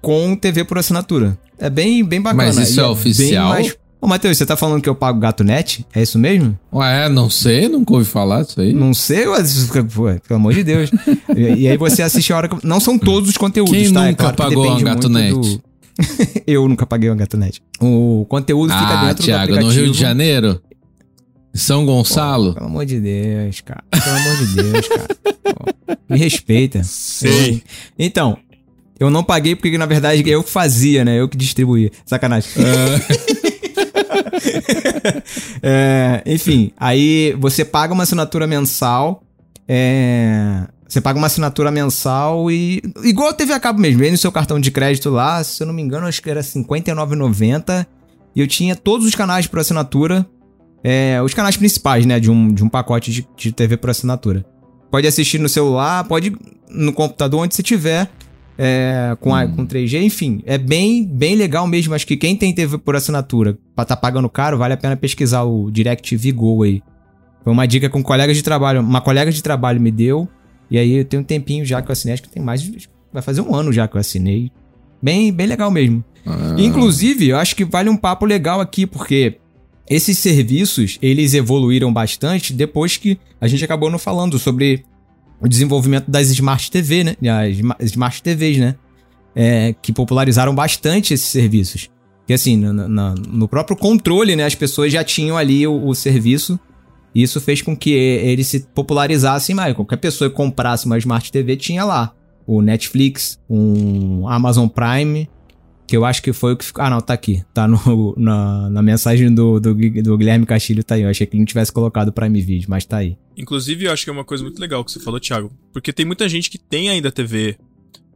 com TV por assinatura. É bem, bem bacana. Mas isso E é bem oficial? Ô, Matheus, você tá falando que eu pago Gato Net? É isso mesmo? Ué, não sei, nunca ouvi falar disso aí. Não sei, mas, pô, pelo amor de Deus. e, e aí você assiste a hora que. Não são todos os conteúdos, Quem tá? É nunca claro que pagou muito Gato do- eu nunca paguei uma Gato Net. O conteúdo fica ah, dentro do Thiago, aplicativo. no Rio de Janeiro? São Gonçalo? Pelo amor de Deus, cara. Pelo amor de Deus, cara. Pô, me respeita. Sei. Então, eu não paguei porque, na verdade, eu que fazia, né? Eu que distribuía. Sacanagem. é, enfim, aí você paga uma assinatura mensal. É, você paga uma assinatura mensal e. Igual a TV a cabo mesmo, vem no seu cartão de crédito lá, se eu não me engano, acho que era R$59,90. E eu tinha todos os canais por assinatura. É, os canais principais, né? De um, de um pacote de, de TV por assinatura. Pode assistir no celular, pode no computador, onde você tiver. É, com, a, com 3G, enfim. É bem, bem legal mesmo. Acho que quem tem TV por assinatura pra tá pagando caro, vale a pena pesquisar o DirecTV Go aí. Foi uma dica com colegas de trabalho. Uma colega de trabalho me deu. E aí eu tenho um tempinho já que eu assinei. Acho que tem mais. Vai fazer um ano já que eu assinei. Bem, bem legal mesmo. Ah. Inclusive, eu acho que vale um papo legal aqui, porque esses serviços, eles evoluíram bastante depois que a gente acabou não falando sobre o desenvolvimento das Smart TV, né? As Smart TVs, né? É, que popularizaram bastante esses serviços. Que assim, no, no, no, próprio controle, né? As pessoas já tinham ali o, o serviço. E isso fez com que ele se popularizasse mais. Qualquer pessoa que comprasse uma Smart TV tinha lá o Netflix, um Amazon Prime, que eu acho que foi o que ficou. Ah, não, tá aqui. Tá no, na, na mensagem do, do, do, Guilherme Castilho, tá aí. Eu achei que ele não tivesse colocado o Prime Video, mas tá aí. Inclusive, eu acho que é uma coisa muito legal que você falou, Thiago. Porque tem muita gente que tem ainda TV.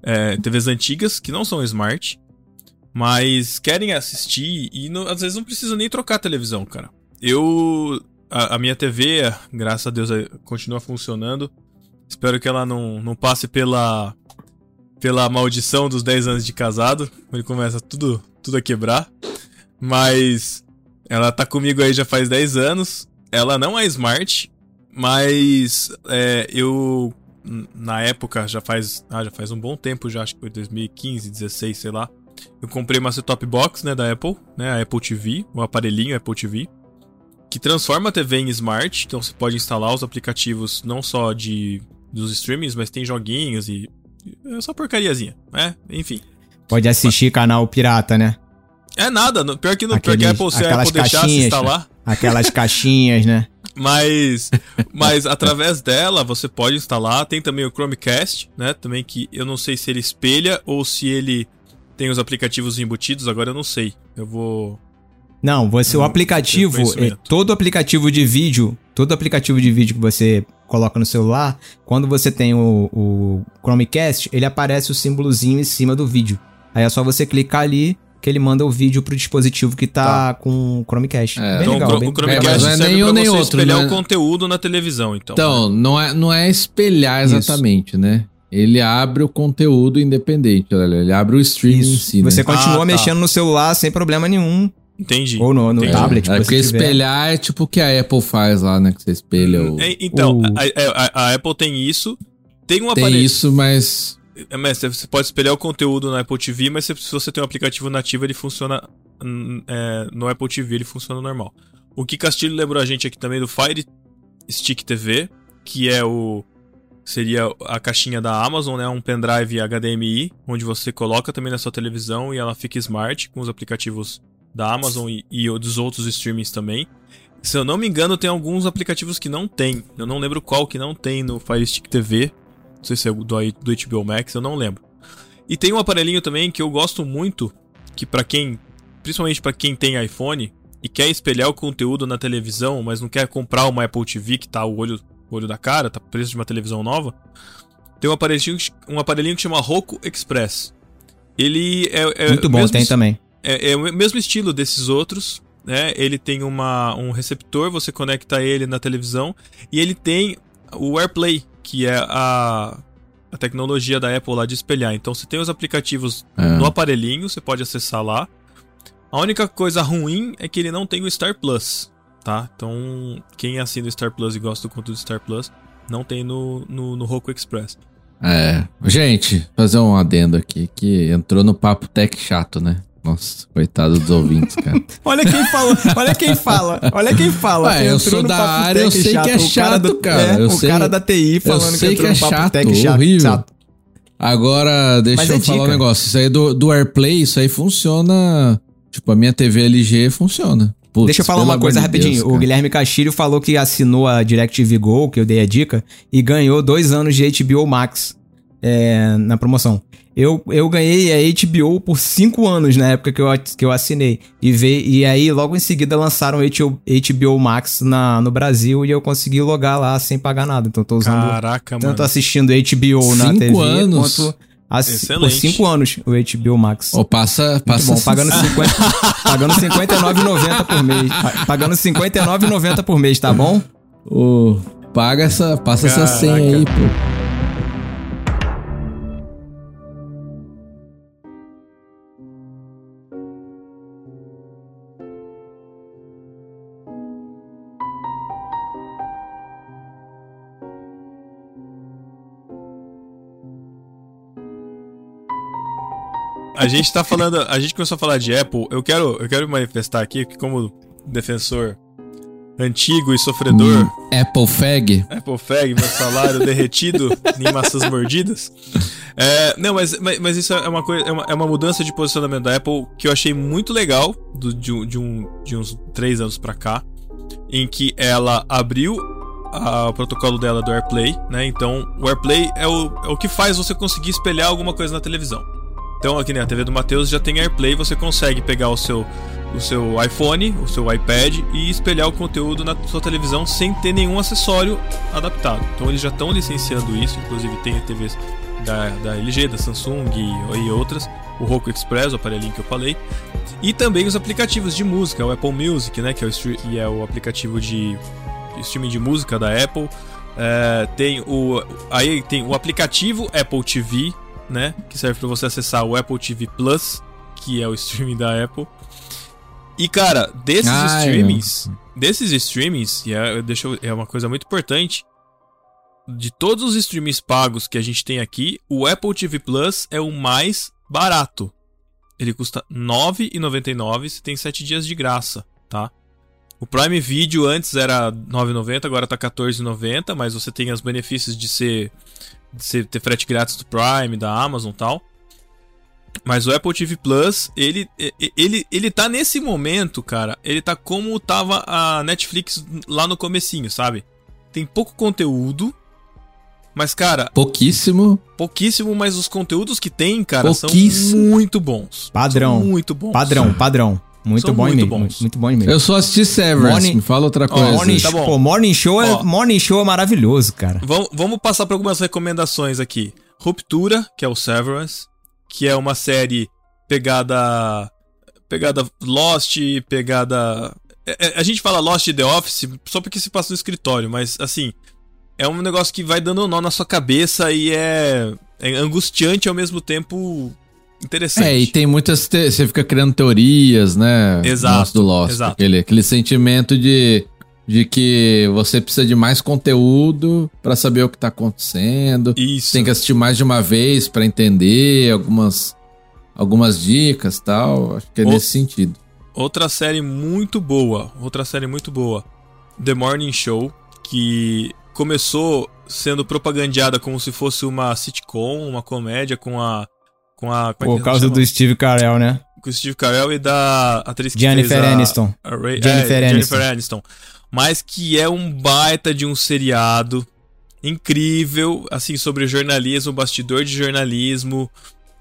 É, TVs antigas que não são smart, mas querem assistir e não, às vezes não precisa nem trocar a televisão, cara. Eu. A, a minha TV, graças a Deus, é, continua funcionando. Espero que ela não, não passe pela pela maldição dos 10 anos de casado. Ele começa tudo, tudo a quebrar. Mas ela tá comigo aí já faz 10 anos. Ela não é smart, mas é, eu na época já faz, ah, já faz um bom tempo já, acho que foi 2015, 16, sei lá. Eu comprei uma set-top box, né, da Apple, né, a Apple TV, o aparelhinho Apple TV, que transforma a TV em smart, então você pode instalar os aplicativos não só de dos streamings, mas tem joguinhos e é só porcariazinha, né? Enfim. Pode assistir Mas... canal pirata, né? É nada, pior que, no, Aqueles, pior que a Apple, se Apple deixasse instalar. Aquelas caixinhas, né? Mas, mas através dela você pode instalar. Tem também o Chromecast, né? Também que eu não sei se ele espelha ou se ele tem os aplicativos embutidos. Agora eu não sei. Eu vou. Não, você o aplicativo, é, todo aplicativo de vídeo, todo aplicativo de vídeo que você coloca no celular, quando você tem o, o Chromecast, ele aparece o símbolozinho em cima do vídeo. Aí é só você clicar ali que ele manda o vídeo pro dispositivo que tá, tá. com o Chromecast. É. Bem então, legal, o, bem... o Chromecast é, não é nem um nem outro, espelhar né? o conteúdo na televisão, então. Então, não é, não é espelhar exatamente, Isso. né? Ele abre o conteúdo independente, ele abre o streaming Isso. em si. Você né? continua ah, tá. mexendo no celular sem problema nenhum. Entendi. Ou no, no Entendi. tablet. É, porque espelhar é tipo o que a Apple faz lá, né? Que você espelha o. É, então, o... A, a, a, Apple tem isso. Tem um aparelho. Tem isso, mas. É, mas você pode espelhar o conteúdo na Apple TV, mas se você tem um aplicativo nativo, ele funciona. Hum, é, no Apple TV ele funciona normal. O que Castilho lembrou a gente aqui também do Fire Stick TV, que é o. Seria a caixinha da Amazon, né? Um pendrive HDMI, onde você coloca também na sua televisão e ela fica smart com os aplicativos da Amazon e, e dos outros streamings também. Se eu não me engano, tem alguns aplicativos que não tem. Eu não lembro qual que não tem no Fire Stick TV. Não sei se é do, do HBO Max, eu não lembro. E tem um aparelhinho também que eu gosto muito, que para quem, principalmente para quem tem iPhone e quer espelhar o conteúdo na televisão, mas não quer comprar uma Apple TV que tá o olho, o olho da cara, tá preço de uma televisão nova, tem um aparelhinho, um aparelhinho que chama Roku Express. Ele é, é muito bom, tem também é, é o mesmo estilo desses outros, né? Ele tem uma, um receptor, você conecta ele na televisão e ele tem o AirPlay, que é a, a tecnologia da Apple lá de espelhar. Então você tem os aplicativos é. no aparelhinho, você pode acessar lá. A única coisa ruim é que ele não tem o Star Plus, tá? Então quem assina o Star Plus e gosta do conteúdo Star Plus não tem no, no, no Roku Express. É, gente, fazer um adendo aqui que entrou no papo tech chato, né? Nossa, coitado dos ouvintes, cara. olha quem fala, olha quem fala, olha quem fala. Ué, eu sou da área, eu sei chato. que é chato, o cara. É, eu o sei, cara da TI falando que, que é chato, horrível. Chato. Agora, deixa Mas eu é falar dica. um negócio. Isso aí do, do AirPlay, isso aí funciona. Tipo, a minha TV LG funciona. Putz, Deixa eu falar uma coisa rapidinho. Deus, o Guilherme Castilho falou que assinou a DirecTV Go, que eu dei a dica, e ganhou dois anos de HBO Max. é, na promoção. Eu, eu ganhei a HBO por 5 anos na época que eu, que eu assinei. E, ve, e aí, logo em seguida, lançaram HBO, HBO Max na, no Brasil e eu consegui logar lá sem pagar nada. Então, tô usando. Caraca, tanto mano. assistindo HBO na Cinco TV anos? quanto. Assi Excelente. por 5 anos o HBO Max. Ô, passa, Muito passa. bom, pagando 50, pagando 59,90 por mês. Pa- Pagando 59,90 por mês, tá bom? Ô, paga essa, passa essa Caraca. senha aí, pô. A gente tá falando, a gente começou a falar de Apple. Eu quero, eu quero manifestar aqui que como defensor antigo e sofredor, Apple Fag. Apple Fag, meu salário derretido em maçãs mordidas. É, não, mas, mas, mas isso é uma coisa, é uma, é uma mudança de posicionamento da Apple que eu achei muito legal do- de, de, um, de uns três anos pra cá, em que ela abriu a- o protocolo dela do AirPlay, né? Então, o AirPlay é o, é o que faz você conseguir espelhar alguma coisa na televisão. Então, aqui na TV do Matheus já tem AirPlay, você consegue pegar o seu, o seu iPhone, o seu iPad e espelhar o conteúdo na sua televisão sem ter nenhum acessório adaptado. Então, eles já estão licenciando isso, inclusive tem TVs da, da LG, da Samsung e, e outras, o Roku Express, o aparelhinho que eu falei, e também os aplicativos de música, o Apple Music, né, que é o, e é o aplicativo de, de streaming de música da Apple. É, tem o aí tem o aplicativo Apple TV, né, que serve para você acessar o Apple TV Plus, que é o streaming da Apple. E cara, desses streamings, desses streamings, e é, deixa é uma coisa muito importante, de todos os streamings pagos que a gente tem aqui, o Apple TV Plus é o mais barato. Ele custa R$ 9,99, você tem 7 dias de graça, tá? O Prime Video antes era R$ 9,90, agora tá R$ 14,90, mas você tem os benefícios de ser, de ter frete grátis do Prime, da Amazon e tal. Mas o Apple TV Plus, ele, ele, ele tá nesse momento, cara, ele tá como tava a Netflix lá no comecinho, sabe? Tem pouco conteúdo, mas, cara, Pouquíssimo. pouquíssimo, mas os conteúdos que tem, cara, são muito bons. Padrão. São muito bons. Padrão, padrão. Muito São bom muito mesmo. bons. Muito bom mesmo. Eu só assisti Severance, Morning- me fala outra coisa. Morning, tá bom. pô, morning show, é, morning show é maravilhoso, cara. Vamos, vamos passar por algumas recomendações aqui. Ruptura, que é o Severance, que é uma série pegada. Pegada Lost, pegada. é- é- A gente fala Lost e The Office só porque se passa no escritório, mas assim. É um negócio que vai dando um nó na sua cabeça e é, é angustiante ao mesmo tempo interessante. É, e tem muitas. te- Você fica criando teorias, né? Exato, Nossa, do Lost. exato. Aquele, aquele sentimento de, de que você precisa de mais conteúdo pra saber o que tá acontecendo. Isso. Tem que assistir mais de uma vez pra entender algumas, algumas dicas e tal. Acho que é nesse sentido. Outra série muito boa, outra série muito boa, The Morning Show, que começou sendo propagandeada como se fosse uma sitcom, uma comédia com a com a como é Por causa do Steve Carell, né? com o Steve Carell e da atriz que Jennifer fez a, Aniston. a Ray- Jennifer é, Aniston. Jennifer Aniston. Mas que é um baita de um seriado incrível, assim, sobre jornalismo, bastidor de jornalismo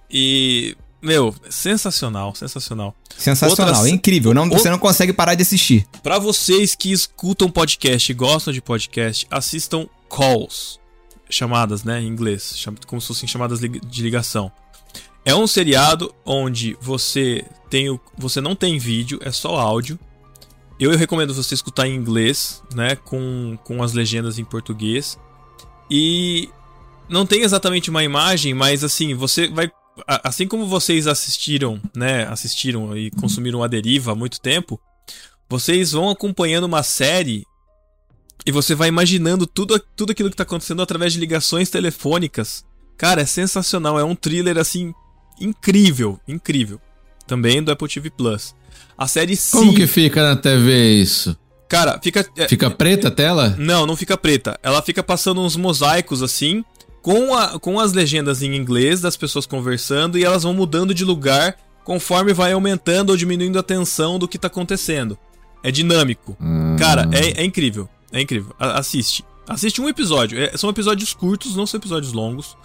e meu, sensacional, sensacional. Sensacional, Outra- é incrível. Não, Você não consegue parar de assistir. Pra vocês que escutam podcast e gostam de podcast, assistam calls, chamadas, né, em inglês, como se fossem chamadas de ligação. É um seriado onde você tem o, você não tem vídeo, é só áudio. Eu recomendo você escutar em inglês, né, com, com as legendas em português. E não tem exatamente uma imagem, mas assim, você vai assim como vocês assistiram, né, assistiram e consumiram a deriva há muito tempo, vocês vão acompanhando uma série e você vai imaginando tudo, tudo aquilo que tá acontecendo através de ligações telefônicas. Cara, é sensacional, é um thriller assim incrível, incrível. Também do Apple TV Plus. A série Como sim, que fica na TV isso? cara, fica é, Fica preta a tela? não, não fica preta. Ela fica passando uns mosaicos assim, com, a, com as legendas em inglês das pessoas conversando e elas vão mudando de lugar conforme vai aumentando ou diminuindo a tensão do que tá acontecendo. É dinâmico. Ah. Cara, é, é incrível. É incrível. A- assiste. Assiste um episódio. É- são episódios curtos, não são episódios longos.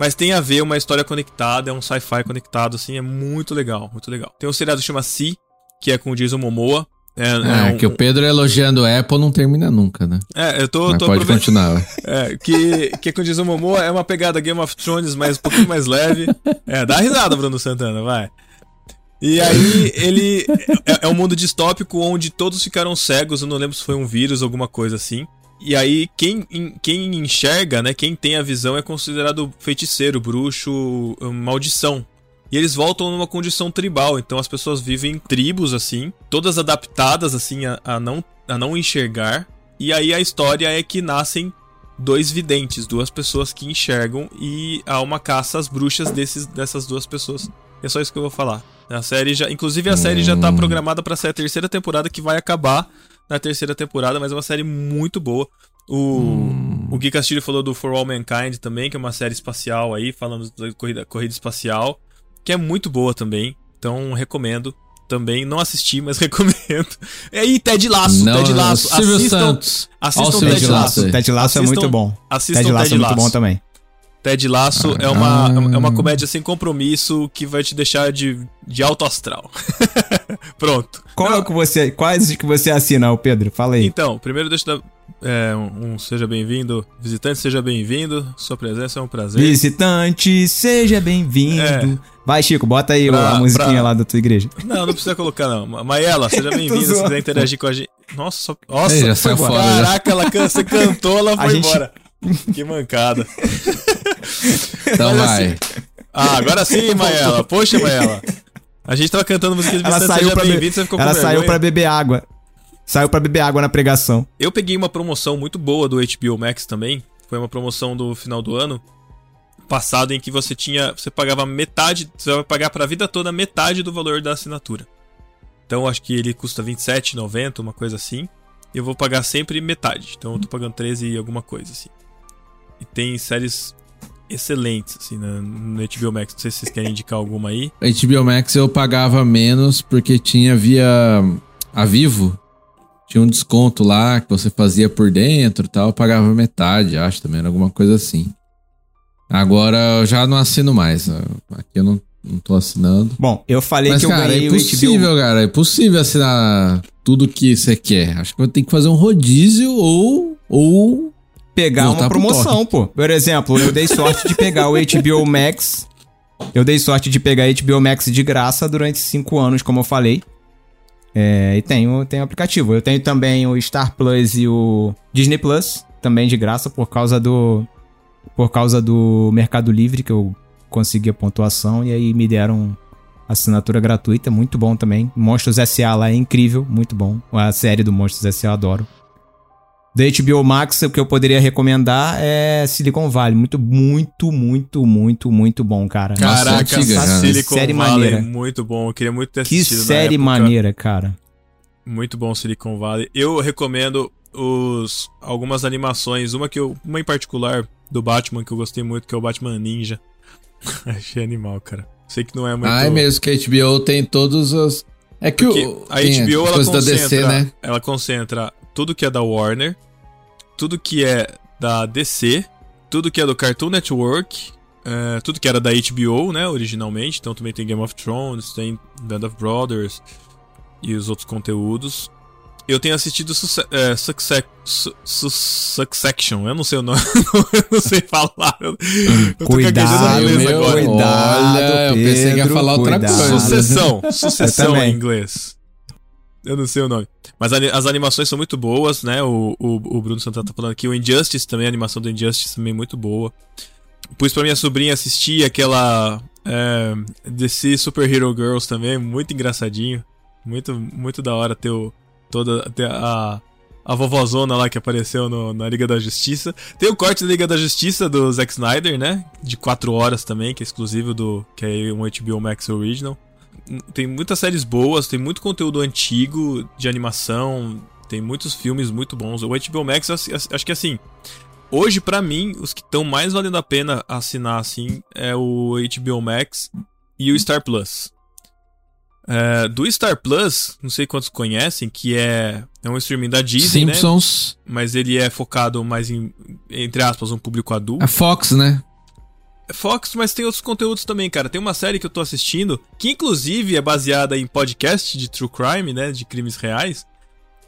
Mas tem a ver uma história conectada, é um sci-fi conectado, assim, é muito legal, muito legal. Tem um seriado que chama Si, que é com o Jason Momoa. É, é, é um, que o Pedro elogiando a Apple não termina nunca, né? É, eu tô. Mas tô pode continuar. É, que, que com o Jason Momoa é uma pegada Game of Thrones, mas um pouquinho mais leve. É, dá risada, Bruno Santana, vai. E aí ele. É, é um mundo distópico onde todos ficaram cegos, eu não lembro se foi um vírus alguma coisa assim. E aí, quem, quem enxerga, né? Quem tem a visão é considerado feiticeiro, bruxo, maldição. E eles voltam numa condição tribal, então as pessoas vivem em tribos, assim, todas adaptadas, assim, a, a, não, a não enxergar. E aí a história é que nascem dois videntes, duas pessoas que enxergam, e há uma caça às bruxas desses, dessas duas pessoas. É só isso que eu vou falar. A série já, inclusive a série já tá hum. programada para ser a terceira temporada que vai acabar na terceira temporada, mas é uma série muito boa. O, hum. o Gui Castilho falou do For All Mankind também, que é uma série espacial aí, falando da corrida, corrida espacial, que é muito boa também. Então recomendo também. Não assisti, mas recomendo. E aí, Ted Laço, Não, Ted Laço. Silvio assistam, Santos. Assistam Ted Laço. Ted Laço é muito bom. Assistam Ted Laço Ted é muito bom também. Ted Laço ah, é, uma, ah. é uma comédia sem compromisso que vai te deixar de, de alto astral. Pronto. Qual é que você, quais que você assina, Pedro? Fala aí. Então, primeiro deixa eu dar é, um, um, seja bem-vindo. Visitante, seja bem-vindo. Sua presença é um prazer. Visitante, seja bem-vindo. É. Vai, Chico, bota aí pra, a musiquinha pra... lá da tua igreja. Não, não precisa colocar, não. Maela, seja bem-vinda. se quiser interagir com a gente. Nossa, só... Nossa, Ei, já foi fora, Caraca, ela can... você cantou, ela foi embora. Que mancada. Então Mas, vai. Assim... Ah, agora sim, Maela. Poxa, Maela. A gente tava cantando música de ela saiu pra be... você ficou Ela saiu pra beber água. Saiu pra beber água na pregação. Eu peguei uma promoção muito boa do HBO Max também. Foi uma promoção do final do ano passado em que você tinha, você pagava metade, você vai pagar para a vida toda metade do valor da assinatura. Então acho que ele custa 27,90, uma coisa assim. E eu vou pagar sempre metade. Então eu tô pagando 13 e alguma coisa assim. E tem séries excelentes, assim, no, no HBO Max. Não sei se vocês querem indicar alguma aí. HBO Max eu pagava menos porque tinha via a Vivo. Tinha um desconto lá que você fazia por dentro e tal. Eu pagava metade, acho também, alguma coisa assim. Agora eu já não assino mais. Aqui eu não, não tô assinando. Bom, eu falei Mas, que cara, eu ganhei é possível, cara. É possível assinar tudo que você quer. Acho que eu tenho que fazer um rodízio ou. ou pegar uma promoção, pô. Por exemplo, eu dei sorte de pegar o HBO Max. Eu dei sorte de pegar HBO Max de graça durante cinco anos, como eu falei. É, e tenho, tenho aplicativo. Eu tenho também o Star Plus e o Disney Plus, também de graça, por causa do. Por causa do Mercado Livre, que eu consegui a pontuação, e aí me deram assinatura gratuita, muito bom também. Monstros S.A. lá é incrível, muito bom. A série do Monstros S.A. eu adoro. Da HBO Max, o que eu poderia recomendar é Silicon Valley. Muito, muito, muito, muito, muito bom, cara. Caraca, antiga, Silicon série Valley, maneira. muito bom. Eu queria muito ter assistido Que série maneira, cara. Muito bom Silicon Valley. Eu recomendo os algumas animações, uma que eu, uma em particular do Batman que eu gostei muito, que é o Batman Ninja. Achei animal, cara. Sei que não é muito Ah, é mesmo que a HBO tem todos os É que o a HBO ela concentra, DC, né? ela concentra tudo que é da Warner, tudo que é da DC, tudo que é do Cartoon Network, é, tudo que era da HBO, né, originalmente. Então também tem Game of Thrones, tem Band of Brothers e os outros conteúdos. Eu tenho assistido é, Succession, eu não sei o nome, eu não sei falar. Eu, eu cuidado, meu, agora. Cuidado, Olha, eu pensei que ia falar outra coisa. Sucessão, sucessão em inglês. Eu não sei o nome. Mas as animações são muito boas, né? O, o, o Bruno Santana tá falando aqui. O Injustice também, a animação do Injustice também é muito boa. Pus pra minha sobrinha assistir aquela é, DC Super Hero Girls também, muito engraçadinho. Muito, muito da hora ter o, toda ter a, a vovozona lá que apareceu no, na Liga da Justiça. Tem o corte da Liga da Justiça do Zack Snyder, né? De 4 horas também, que é exclusivo do. que é um HBO Max Original tem muitas séries boas, tem muito conteúdo antigo de animação, tem muitos filmes muito bons. O HBO Max, acho que assim, hoje para mim, os que estão mais valendo a pena assinar assim é o HBO Max e o Star Plus. É, do Star Plus, não sei quantos conhecem, que é, é um streaming da Disney, né? Simpsons. Né? Mas ele é focado mais em, entre aspas, um público adulto. A Fox, né? Fox, mas tem outros conteúdos também, cara. Tem uma série que eu tô assistindo, que inclusive é baseada em podcast de true crime, né? De crimes reais,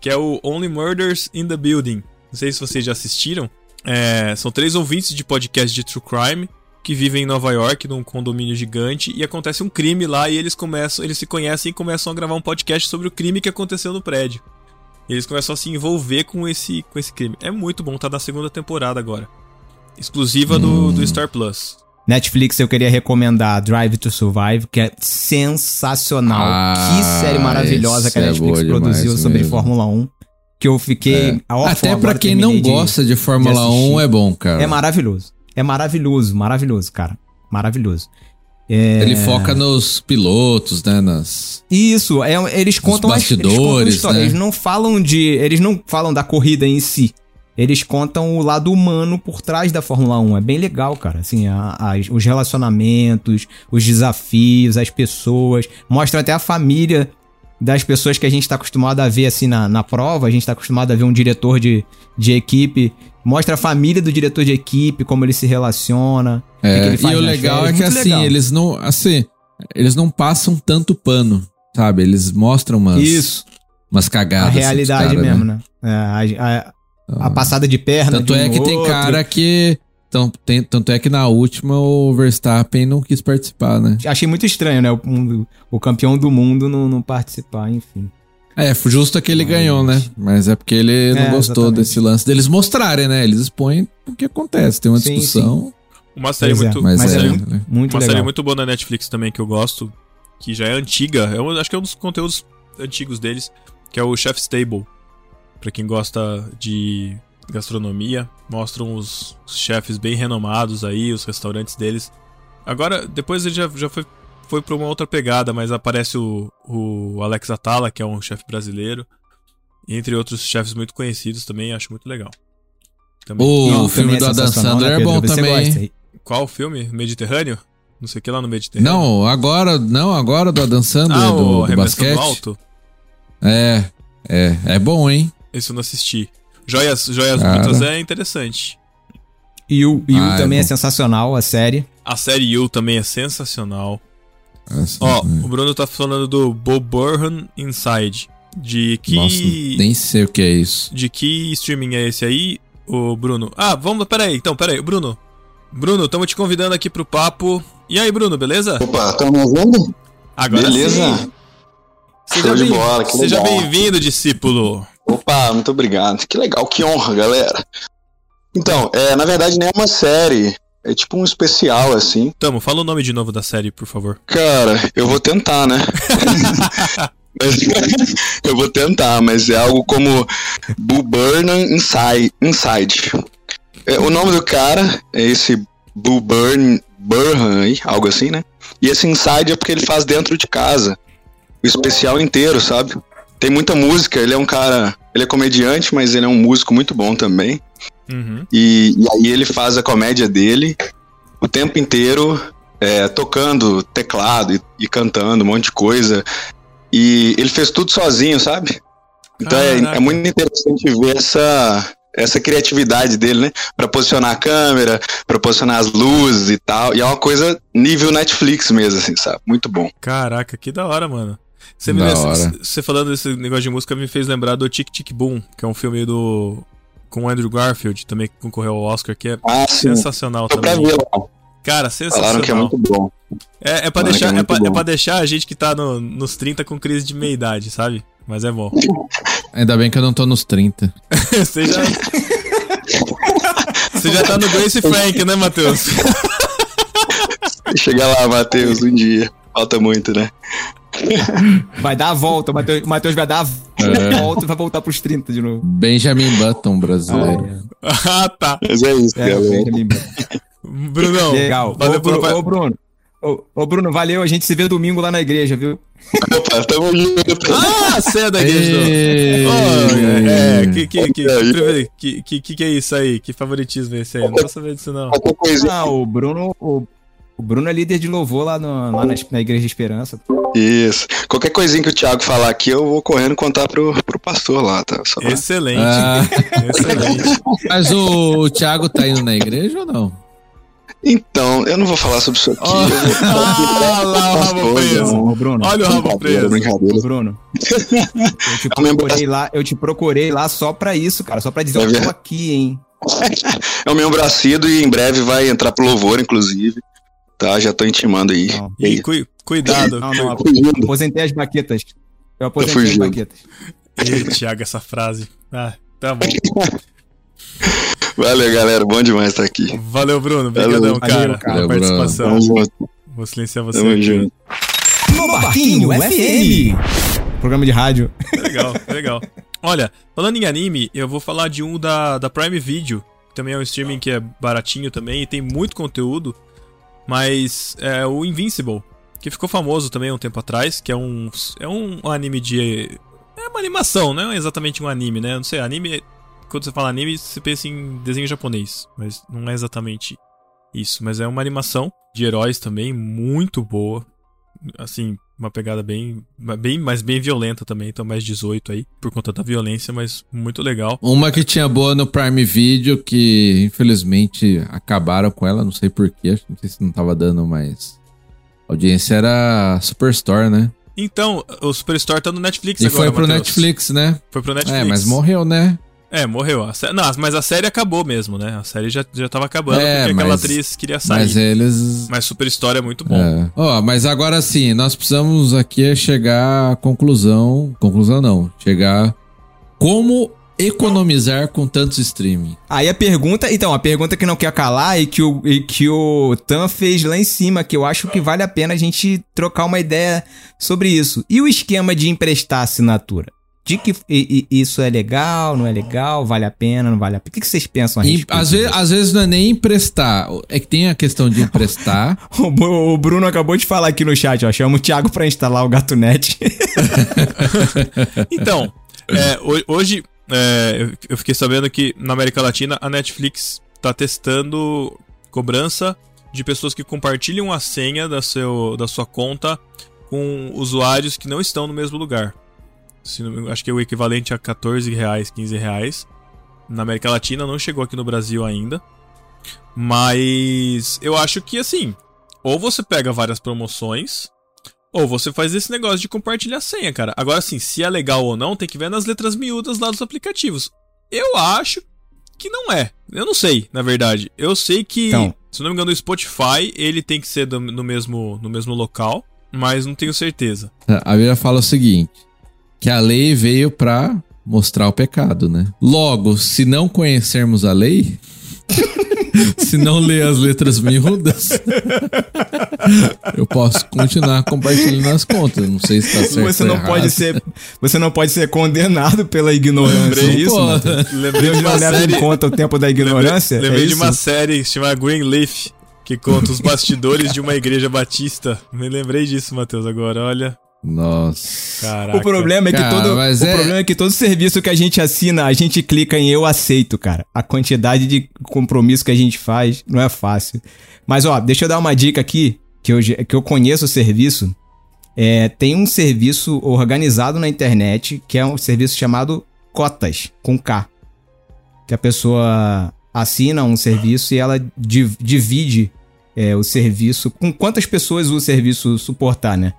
que é o Only Murders in the Building. Não sei se vocês já assistiram. É, são três ouvintes de podcast de true crime que vivem em Nova York, num condomínio gigante, e acontece um crime lá e eles começam, eles se conhecem e começam a gravar um podcast sobre o crime que aconteceu no prédio. E eles começam a se envolver com esse, com esse crime. É muito bom, tá na segunda temporada agora. Exclusiva do, do Star Plus. Netflix eu queria recomendar Drive to Survive, que é sensacional. Ah, que série maravilhosa que a é Netflix boa produziu sobre mesmo. Fórmula 1. Que eu fiquei. órfão, Até pra agora quem não de- gosta de Fórmula de assistir. 1 é bom, cara. É maravilhoso. É maravilhoso, maravilhoso, cara. Maravilhoso. É... Ele foca nos pilotos, né? Nas... Isso, é, eles contam as- eles contam bastidores, né? Eles não falam de. Eles não falam da corrida em si. Eles contam o lado humano por trás da Fórmula 1. É bem legal, cara. Assim, a- as- os relacionamentos, os desafios, as pessoas. Mostra até a família das pessoas que a gente tá acostumado a ver assim na, na prova. A gente tá acostumado a ver um diretor de, de equipe. Mostra a família do diretor de equipe, como ele se relaciona. É, e o legal é que Muito assim, legal. eles não. Assim, eles não passam tanto pano, sabe? Eles mostram umas, Isso, umas cagadas. a assim, realidade dos caras, mesmo, né? É, a- a, A passada de perna. Tanto de um é que tem outro. cara que. Então, tem- tanto é que na última o Verstappen não quis participar, né? Achei muito estranho, né? O, um- o campeão do mundo não, não participar, enfim. É, justo que ele Mas- ganhou, né? Mas é porque ele não É, gostou exatamente. desse lance deles mostrarem, né? Eles expõem o que acontece, tem uma Sim, discussão. Uma série Pois é, muito. Mas, Mas é, é né? Muito Uma legal. série muito boa na Netflix também que eu gosto, que já é antiga, eu acho que é um dos conteúdos antigos deles, que é o Chef's Table. Pra quem gosta de gastronomia, mostram os chefes bem renomados aí, os restaurantes deles. Agora, depois ele já, já foi, foi pra uma outra pegada, mas aparece o, o Alex Atala, que é um chefe brasileiro, entre outros chefes muito conhecidos também, acho muito legal. Também. O Não, filme também do Adam Sandler né, é bom também. Qual filme? Mediterrâneo? Não sei o que lá no Mediterrâneo. Não, agora, não, agora do Adam Sandler, ah, do, o do basquete. Alto? É, é, é bom, hein? Esse eu não assisti. Joias, Joias. Brutas é interessante. E o, e o Ah, é também é bom. sensacional, a série. A série You também é sensacional. Assim, Ó, né? o Bruno tá falando do Bob Burhan Inside. De que. Nossa, nem sei o que é isso. De que streaming é esse aí, o Bruno? Ah, vamos. Peraí, então, peraí. Bruno. Bruno, estamos te convidando aqui pro papo. E aí, Bruno, beleza? Opa, estão me ouvindo? Agora Beleza? sim. Seja Show de bem- bola, que Seja bem-vindo, discípulo. Opa, muito obrigado. Que legal, que honra, galera. Então, é, na verdade nem é uma série, é tipo um especial, assim. Tamo, fala o nome de novo da série, por favor. Cara, eu vou tentar, né? Mas- eu vou tentar, mas é algo como Boo Burnham Inside. Inside. É, o nome do cara é esse Boo Burn, Burnham, aí, algo assim, né? E esse Inside é porque ele faz dentro de casa. O especial inteiro, sabe? Tem muita música, ele é um cara. Ele é comediante, mas ele é um músico muito bom também. Uhum. E, e aí ele faz a comédia dele o tempo inteiro é, tocando teclado e, e cantando um monte de coisa. E ele fez tudo sozinho, sabe? Então é, Caraca. é muito interessante ver essa, essa criatividade dele, né? Pra posicionar a câmera, pra posicionar as luzes e tal. E é uma coisa nível Netflix mesmo, assim, sabe? Muito bom. Caraca, que da hora, mano. Você, me hora. você falando desse negócio de música me fez lembrar do Tic Tic Boom, que é um filme do. com o Andrew Garfield, também que concorreu ao Oscar, que é Ah, sim. sensacional pra também. Cara, sensacional. Falaram que é muito bom. É, é pra Falaram deixar, é é, pra, é pra deixar a gente que tá no- nos 30 com crise de meia-idade, sabe? Mas é bom. Ainda bem que eu não tô nos 30. Você já. Você já tá no Grace Frank, né, Matheus? Chega lá, Matheus, um dia. Falta muito, né? Vai dar a volta, o Matheus, vai dar a É. volta e vai voltar pros 30 de novo. Benjamin Button brasileiro. ah, tá. Mas é isso, É, galera. Benjamin. Brunão, Legal. valeu ô. Bruno, ô, Bruno. Ô, ô, Bruno, valeu. A gente se vê domingo lá na igreja, viu? Opa, tamo junto. Ah, você é da igreja. Ei. Oh, é, que, que, que, que, que, que, que é isso aí? Que favoritismo é esse aí? Não tô sabendo disso, não. Ah, o Bruno. O, o Bruno é líder de louvor lá, no- lá na, na Igreja de Esperança. Isso. Qualquer coisinha que o Thiago falar aqui, eu vou correndo contar pro, pro pastor lá, tá? Só Excelente. Ah, Excelente. mas o, o Thiago tá indo na igreja ou não? Então, eu não vou falar sobre isso aqui. Falar Ah, lá o rabo preso. Ô, Bruno. Olha o rabo preso. brincadeira. Bruno. Eu te procurei lá, eu te procurei lá só pra isso, cara. Só pra dizer É eu tô aqui, hein? É o meu bracido e em breve vai entrar pro louvor, inclusive. Tá, já tô intimando aí. Não. E aí? E cui- cuidado. Não, não, aposentei as baquetas. Eu aposentei as baquetas. Ih, Thiago, essa frase. Ah, tá bom. Valeu, galera. Bom demais estar aqui. Valeu, Bruno. Obrigadão, Valeu, cara, cara. pela participação. Vou silenciar você. Tamo junto. No Barquinho FM. Programa de rádio. Legal, legal. Olha, falando em anime, eu vou falar de um da, da Prime Video. que Também é um streaming que é baratinho também e tem muito conteúdo. Mas é o Invincible, que ficou famoso também um tempo atrás, que é um, é um anime de. É uma animação, não é exatamente um anime, né? Não sei, anime. Quando você fala anime, você pensa em desenho japonês, mas não é exatamente isso. Mas é uma animação de heróis também, muito boa. Assim, uma pegada bem, bem, mas bem violenta também, então mais 18 aí, por conta da violência, mas muito legal. Uma que tinha boa no Prime Video, que infelizmente acabaram com ela, não sei porquê, acho que não sei se não tava dando mais. audiência era Superstore, né? Então, o Superstore tá no Netflix E agora, foi pro Matheus. Netflix, né? Foi pro Netflix. É, mas morreu, né? É, morreu. A sé- Não, mas a série acabou mesmo, né? A série já, já tava acabando É, porque aquela mas- atriz queria sair. Mas eles. Mas Superstore é muito bom. É. Ó, mas agora sim, nós precisamos aqui chegar à conclusão. Conclusão não. Chegar. Como economizar com tantos streaming? Aí a pergunta, então, a pergunta que não quer calar e que o, e que o Tan fez lá em cima, que eu acho que vale a pena a gente trocar uma ideia sobre isso. E o esquema de emprestar assinatura? De que isso é legal, não é legal, vale a pena, não vale a pena? O que vocês pensam a respeito às, vezes, disso? às vezes não é nem emprestar. É que tem a questão de emprestar. O Bruno acabou de falar aqui no chat, ó. Chama o Thiago pra instalar o GatoNet. Então, é, ho- hoje é, eu- eu fiquei sabendo que na América Latina a Netflix tá testando cobrança de pessoas que compartilham a senha da, seu, da sua conta com usuários que não estão no mesmo lugar. Não- acho que é o equivalente a 14 reais, 15 reais. Na América Latina não chegou aqui no Brasil ainda. Mas eu acho que assim, ou você pega várias promoções, ou você faz esse negócio de compartilhar senha, cara. Agora, assim, se é legal ou não, tem que ver nas letras miúdas lá dos aplicativos. Eu acho que não é. Eu não sei, na verdade. Eu sei que, Então. se não me engano, o Spotify, ele tem que ser do- no, mesmo, no mesmo local, mas não tenho certeza. A Bíblia fala o seguinte: que a lei veio pra mostrar o pecado, né? Logo, se não conhecermos a lei, se não ler as letras miúdas, eu posso continuar compartilhando as contas. Não sei se tá certo Você não errado. pode ser, você não pode ser condenado pela ignorância. Lembrei, é isso? Lembrei Deus de uma leva série. em conta o tempo da ignorância. Lembrei, lembrei é de uma série chamada Greenleaf, que conta os bastidores de uma igreja batista. Me lembrei disso, Matheus, agora, olha. Nossa. Caraca. O problema é que Cara, todo, o é- problema é que todo serviço que a gente assina, a gente clica em eu aceito, cara. A quantidade de compromisso que a gente faz não é fácil. Mas ó, deixa eu dar uma dica aqui que eu, que eu conheço o serviço. É, tem um serviço organizado na internet que é um serviço chamado Cotas com K, que a pessoa assina um serviço e ela div- divide é, o serviço com quantas pessoas o serviço suportar, né?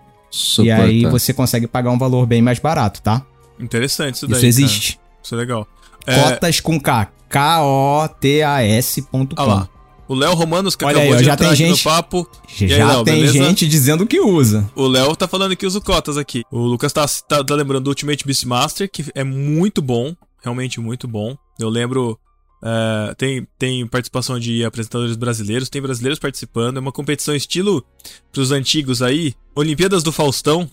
E aí Suportar. você consegue pagar um valor bem mais barato, tá? Interessante isso daí. Isso cara. existe. Isso é legal. É, Cotas com K. K-O-T-A-S.com. olha lá. O Léo Romanos, que Olha acabou aí, de já entrar tem aqui no gente- papo. aí, Já Léo, tem beleza? gente dizendo que usa. O Léo tá falando que usa o Cotas aqui. O Lucas tá, tá, tá lembrando do Ultimate Beastmaster, que é muito bom. Realmente muito bom. Eu lembro. É, tem, tem participação de apresentadores brasileiros, tem brasileiros participando. É uma competição estilo pros antigos aí. Olimpíadas do Faustão.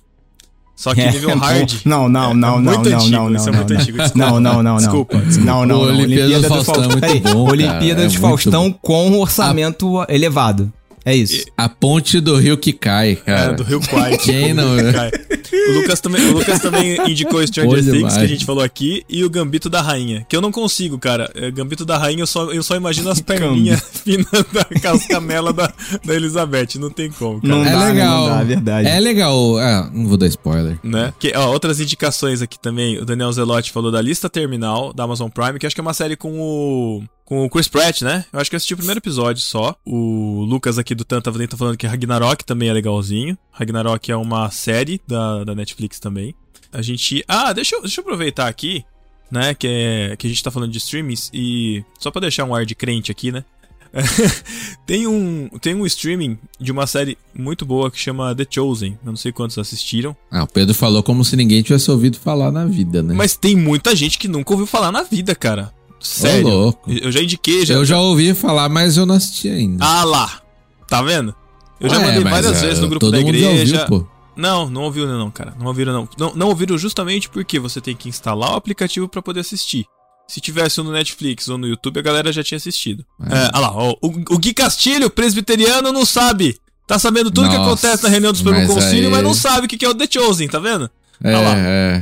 Só que É, nível não, hard. Não, não, É, não, é não, muito não, antigo, não, isso é não, muito não. antigo. Desculpa. Não, não, não, não. Desculpa, Não, desculpa. não, não. O Olimpíada do Faustão é muito bom, Olimpíada é de muito Faustão com orçamento elevado. É isso. A ponte do rio que cai, cara. É, do Rio Kwai. Quem não- Cai. O Lucas também, o Lucas também indicou Stranger Bom Things, demais. que a gente falou aqui, e o Gambito da Rainha. Que eu não consigo, cara. É, Gambito da Rainha, eu só, eu só imagino as perninhas finas da cascamela da, da Elizabeth. Não tem como, cara. Não É dá, legal. não dá, é verdade. É legal. Ah, não vou dar spoiler. Né? Que, ó, outras indicações aqui também. O Daniel Zelotti falou da lista terminal da Amazon Prime, que acho que é uma série com o. com o Chris Pratt, né? Eu acho que eu assisti o primeiro episódio só. O Lucas aqui do Tanta Valente tá falando que Ragnarok também é legalzinho. Ragnarok é uma série da, da Netflix também. A gente. Ah, deixa eu, deixa eu aproveitar aqui, né? Que, é, que a gente tá falando de streamings e. Só pra deixar um ar de crente aqui, né? tem, um, tem um streaming de uma série muito boa que chama The Chosen. Eu não sei quantos assistiram. Ah, o Pedro falou como se ninguém tivesse ouvido falar na vida, né? Mas tem muita gente que nunca ouviu falar na vida, cara. Sério. Ô, louco. Eu já indiquei, já. Eu já ouvi falar, mas eu não assisti ainda. Ah lá. Tá vendo? Eu já Ah, é, mandei várias é, vezes no grupo da igreja. ouviu, pô. Não, não ouviram não, cara. Não ouviram não. Não, não ouviram justamente porque você tem que instalar o aplicativo pra poder assistir. Se tivesse um no Netflix ou no YouTube, a galera já tinha assistido. É. É, olha lá, ó, o, o Gui Castilho, presbiteriano, não sabe. Tá sabendo tudo que Nossa, acontece na reunião do Supremo Conselho, aí- mas não sabe o que que é o The Chosen, tá vendo? É, Olha lá. é.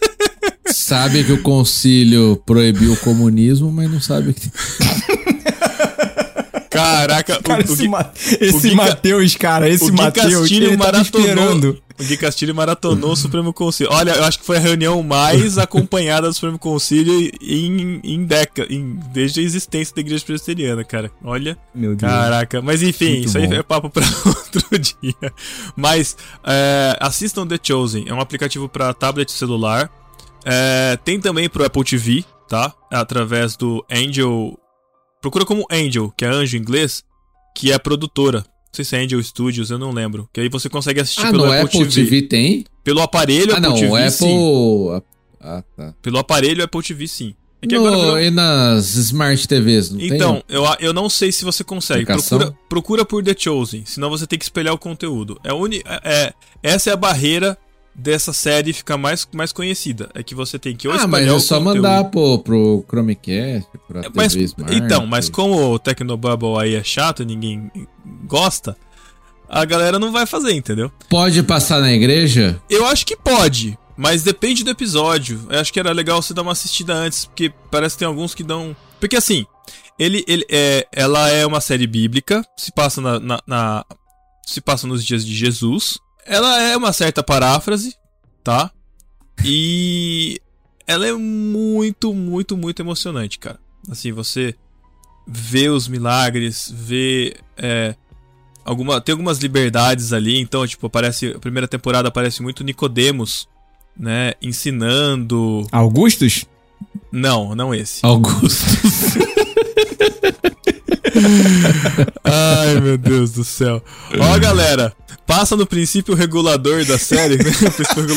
sabe que o concílio proibiu o comunismo, mas não sabe que. Caraca, o- Cara, o, esse, Gui, Ma- esse Gui Ca- Matheus, cara, esse o Matheus, ele tava maratonou. esperando. O Gui Castilho maratonou o Supremo Conselho. Olha, eu acho que foi a reunião mais acompanhada do Supremo Conselho em, em década, em, desde a existência da Igreja Presbiteriana, cara. Olha. Meu Deus. Caraca, mas enfim, Muito isso aí bom. é papo pra outro dia. Mas é, assistam The Chosen, é um aplicativo pra tablet e celular. É, tem também pro Apple TV, tá? Através do Angel. Procura como Angel, que é anjo em inglês, que é a produtora. Não sei se é Angel Studios, eu não lembro. Que aí você consegue assistir Ah, pelo Apple, Apple TV, tem? Pelo aparelho Ah, Apple não, TV, Apple. sim. Ah, tá. Pelo aparelho Apple TV, sim. É que No- agora E nas Smart TVs, não Então, eu, eu não sei se você consegue. Procura, procura por The Chosen, senão você tem que espelhar o conteúdo. É, uni, é, é- essa é a barreira dessa série ficar mais, mais conhecida. É que você tem que ou? Ah, mas é só conteúdo. mandar pro, pro Chromecast, pra TV Mas, Smart. então, mas como o Tecnobubble aí é chato, ninguém gosta, a galera não vai fazer, entendeu? Pode passar na igreja? Eu acho que pode, mas depende do episódio. Eu acho que era legal você dar uma assistida antes, porque parece que tem alguns que dão. Porque assim, ele, ele é, ela é uma série bíblica, se passa na, na- na- se passa nos dias de Jesus. Ela é uma certa paráfrase, tá? E ela é muito, muito, muito emocionante, cara. Assim, você vê os milagres, vê é, alguma, tem algumas liberdades ali, então, tipo, aparece, a primeira temporada aparece muito Nicodemos, né, ensinando, Augustus? não, não esse. Augusto. Ai, meu Deus do céu. Ó, galera, passa no princípio regulador da série, né?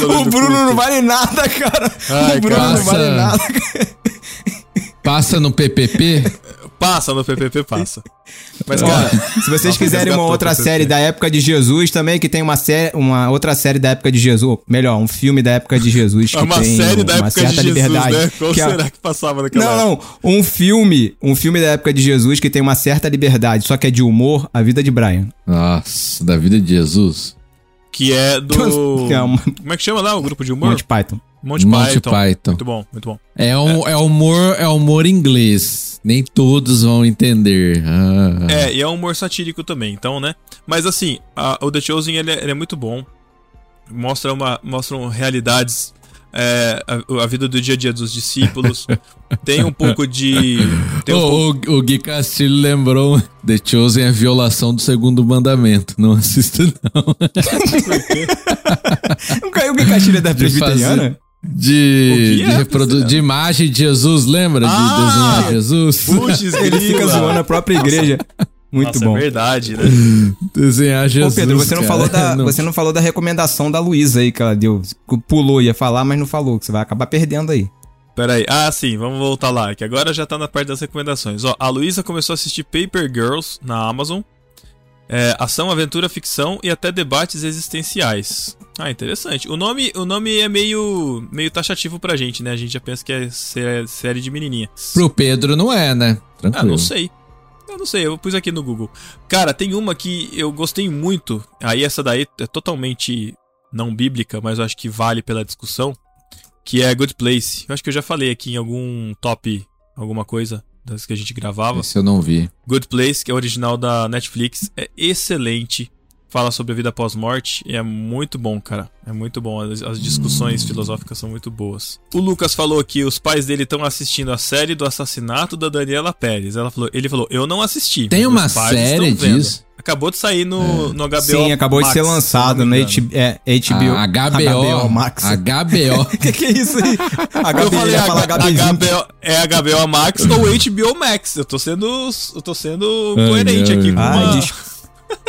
O O Bruno não vale nada, cara. Ai, o Bruno cara. não vale nada. Passa no PPP? Passa no PPP, passa. Mas, cara, se vocês Nossa, quiserem uma outra série da época de Jesus também, que tem uma, série, uma outra série da época de Jesus, melhor, um filme da época de Jesus que é uma tem série da uma época de certa Jesus, liberdade. né? Qual que é- será que passava naquela Não, época? não, um filme, um filme da época de Jesus que tem uma certa liberdade, só que é de humor, A Vida de Brian. Nossa, da vida de Jesus. Que é do... Que é uma- Como é que chama lá o grupo de humor? Monty Python. Monty, Monty Python. Python. Muito bom, muito bom. É, um, é. humor, é humor inglês. Nem todos vão entender. Ah. É, e é um humor satírico também, então, né? Mas assim, a- o The Chosen ele é, ele é muito bom. Mostra uma, mostram realidades, é, a, a vida do dia a dia dos discípulos. tem um pouco de. Tem um pouco- o, o, Gui Castilho lembrou The Chosen é violação do segundo mandamento. Não assista, não. Não caiu o que Castilha da De presbiteriana? De, de, é, reprodu- de imagem de Jesus, lembra? De Ah! desenhar Jesus? Putz, Ele fica zoando a própria igreja. Muito Nossa, bom. É verdade, né? Desenhar Ô Jesus. Pedro, você não, cara. falou da, Não. você não falou da recomendação da Luísa aí que ela deu. Pulou, ia falar, mas não falou, que você vai acabar perdendo aí. Pera aí. Ah, sim, vamos voltar lá, que agora já tá na parte das recomendações. Ó, a Luísa começou a assistir Paper Girls na Amazon. É, ação, aventura, ficção e até debates existenciais. Ah, interessante. O nome, o nome é meio, meio taxativo pra gente, né? A gente já pensa que é sé- série de menininha. Pro Pedro não é, né? Ah, Tranquilo. não sei. Eu não sei, eu pus aqui no Google. Cara, tem uma que eu gostei muito. Aí essa daí é totalmente não bíblica, mas eu acho que vale pela discussão. Que é Good Place. Eu acho que eu já falei aqui em algum top, alguma coisa das que a gente gravava. Esse eu não vi. Good Place, que é original da Netflix, é excelente. Fala sobre a vida pós-morte e é muito bom, cara. É muito bom. As, as discussões filosóficas são muito boas. O Lucas falou que os pais dele estão assistindo a série do assassinato da Daniela Pérez. Ela falou, ele falou, eu não assisti. Tem uma série estão vendo." disso? Acabou de sair no, no HBO. Sim, acabou de Max, ser se eu lançado no. H- é, HBO. A HBO, Max. HBO. que que é isso aí? Eu falei H- HB20. HBO, é HBO Max ou HBO Max. Eu tô sendo, eu tô sendo coerente ai, aqui com Ai, uma...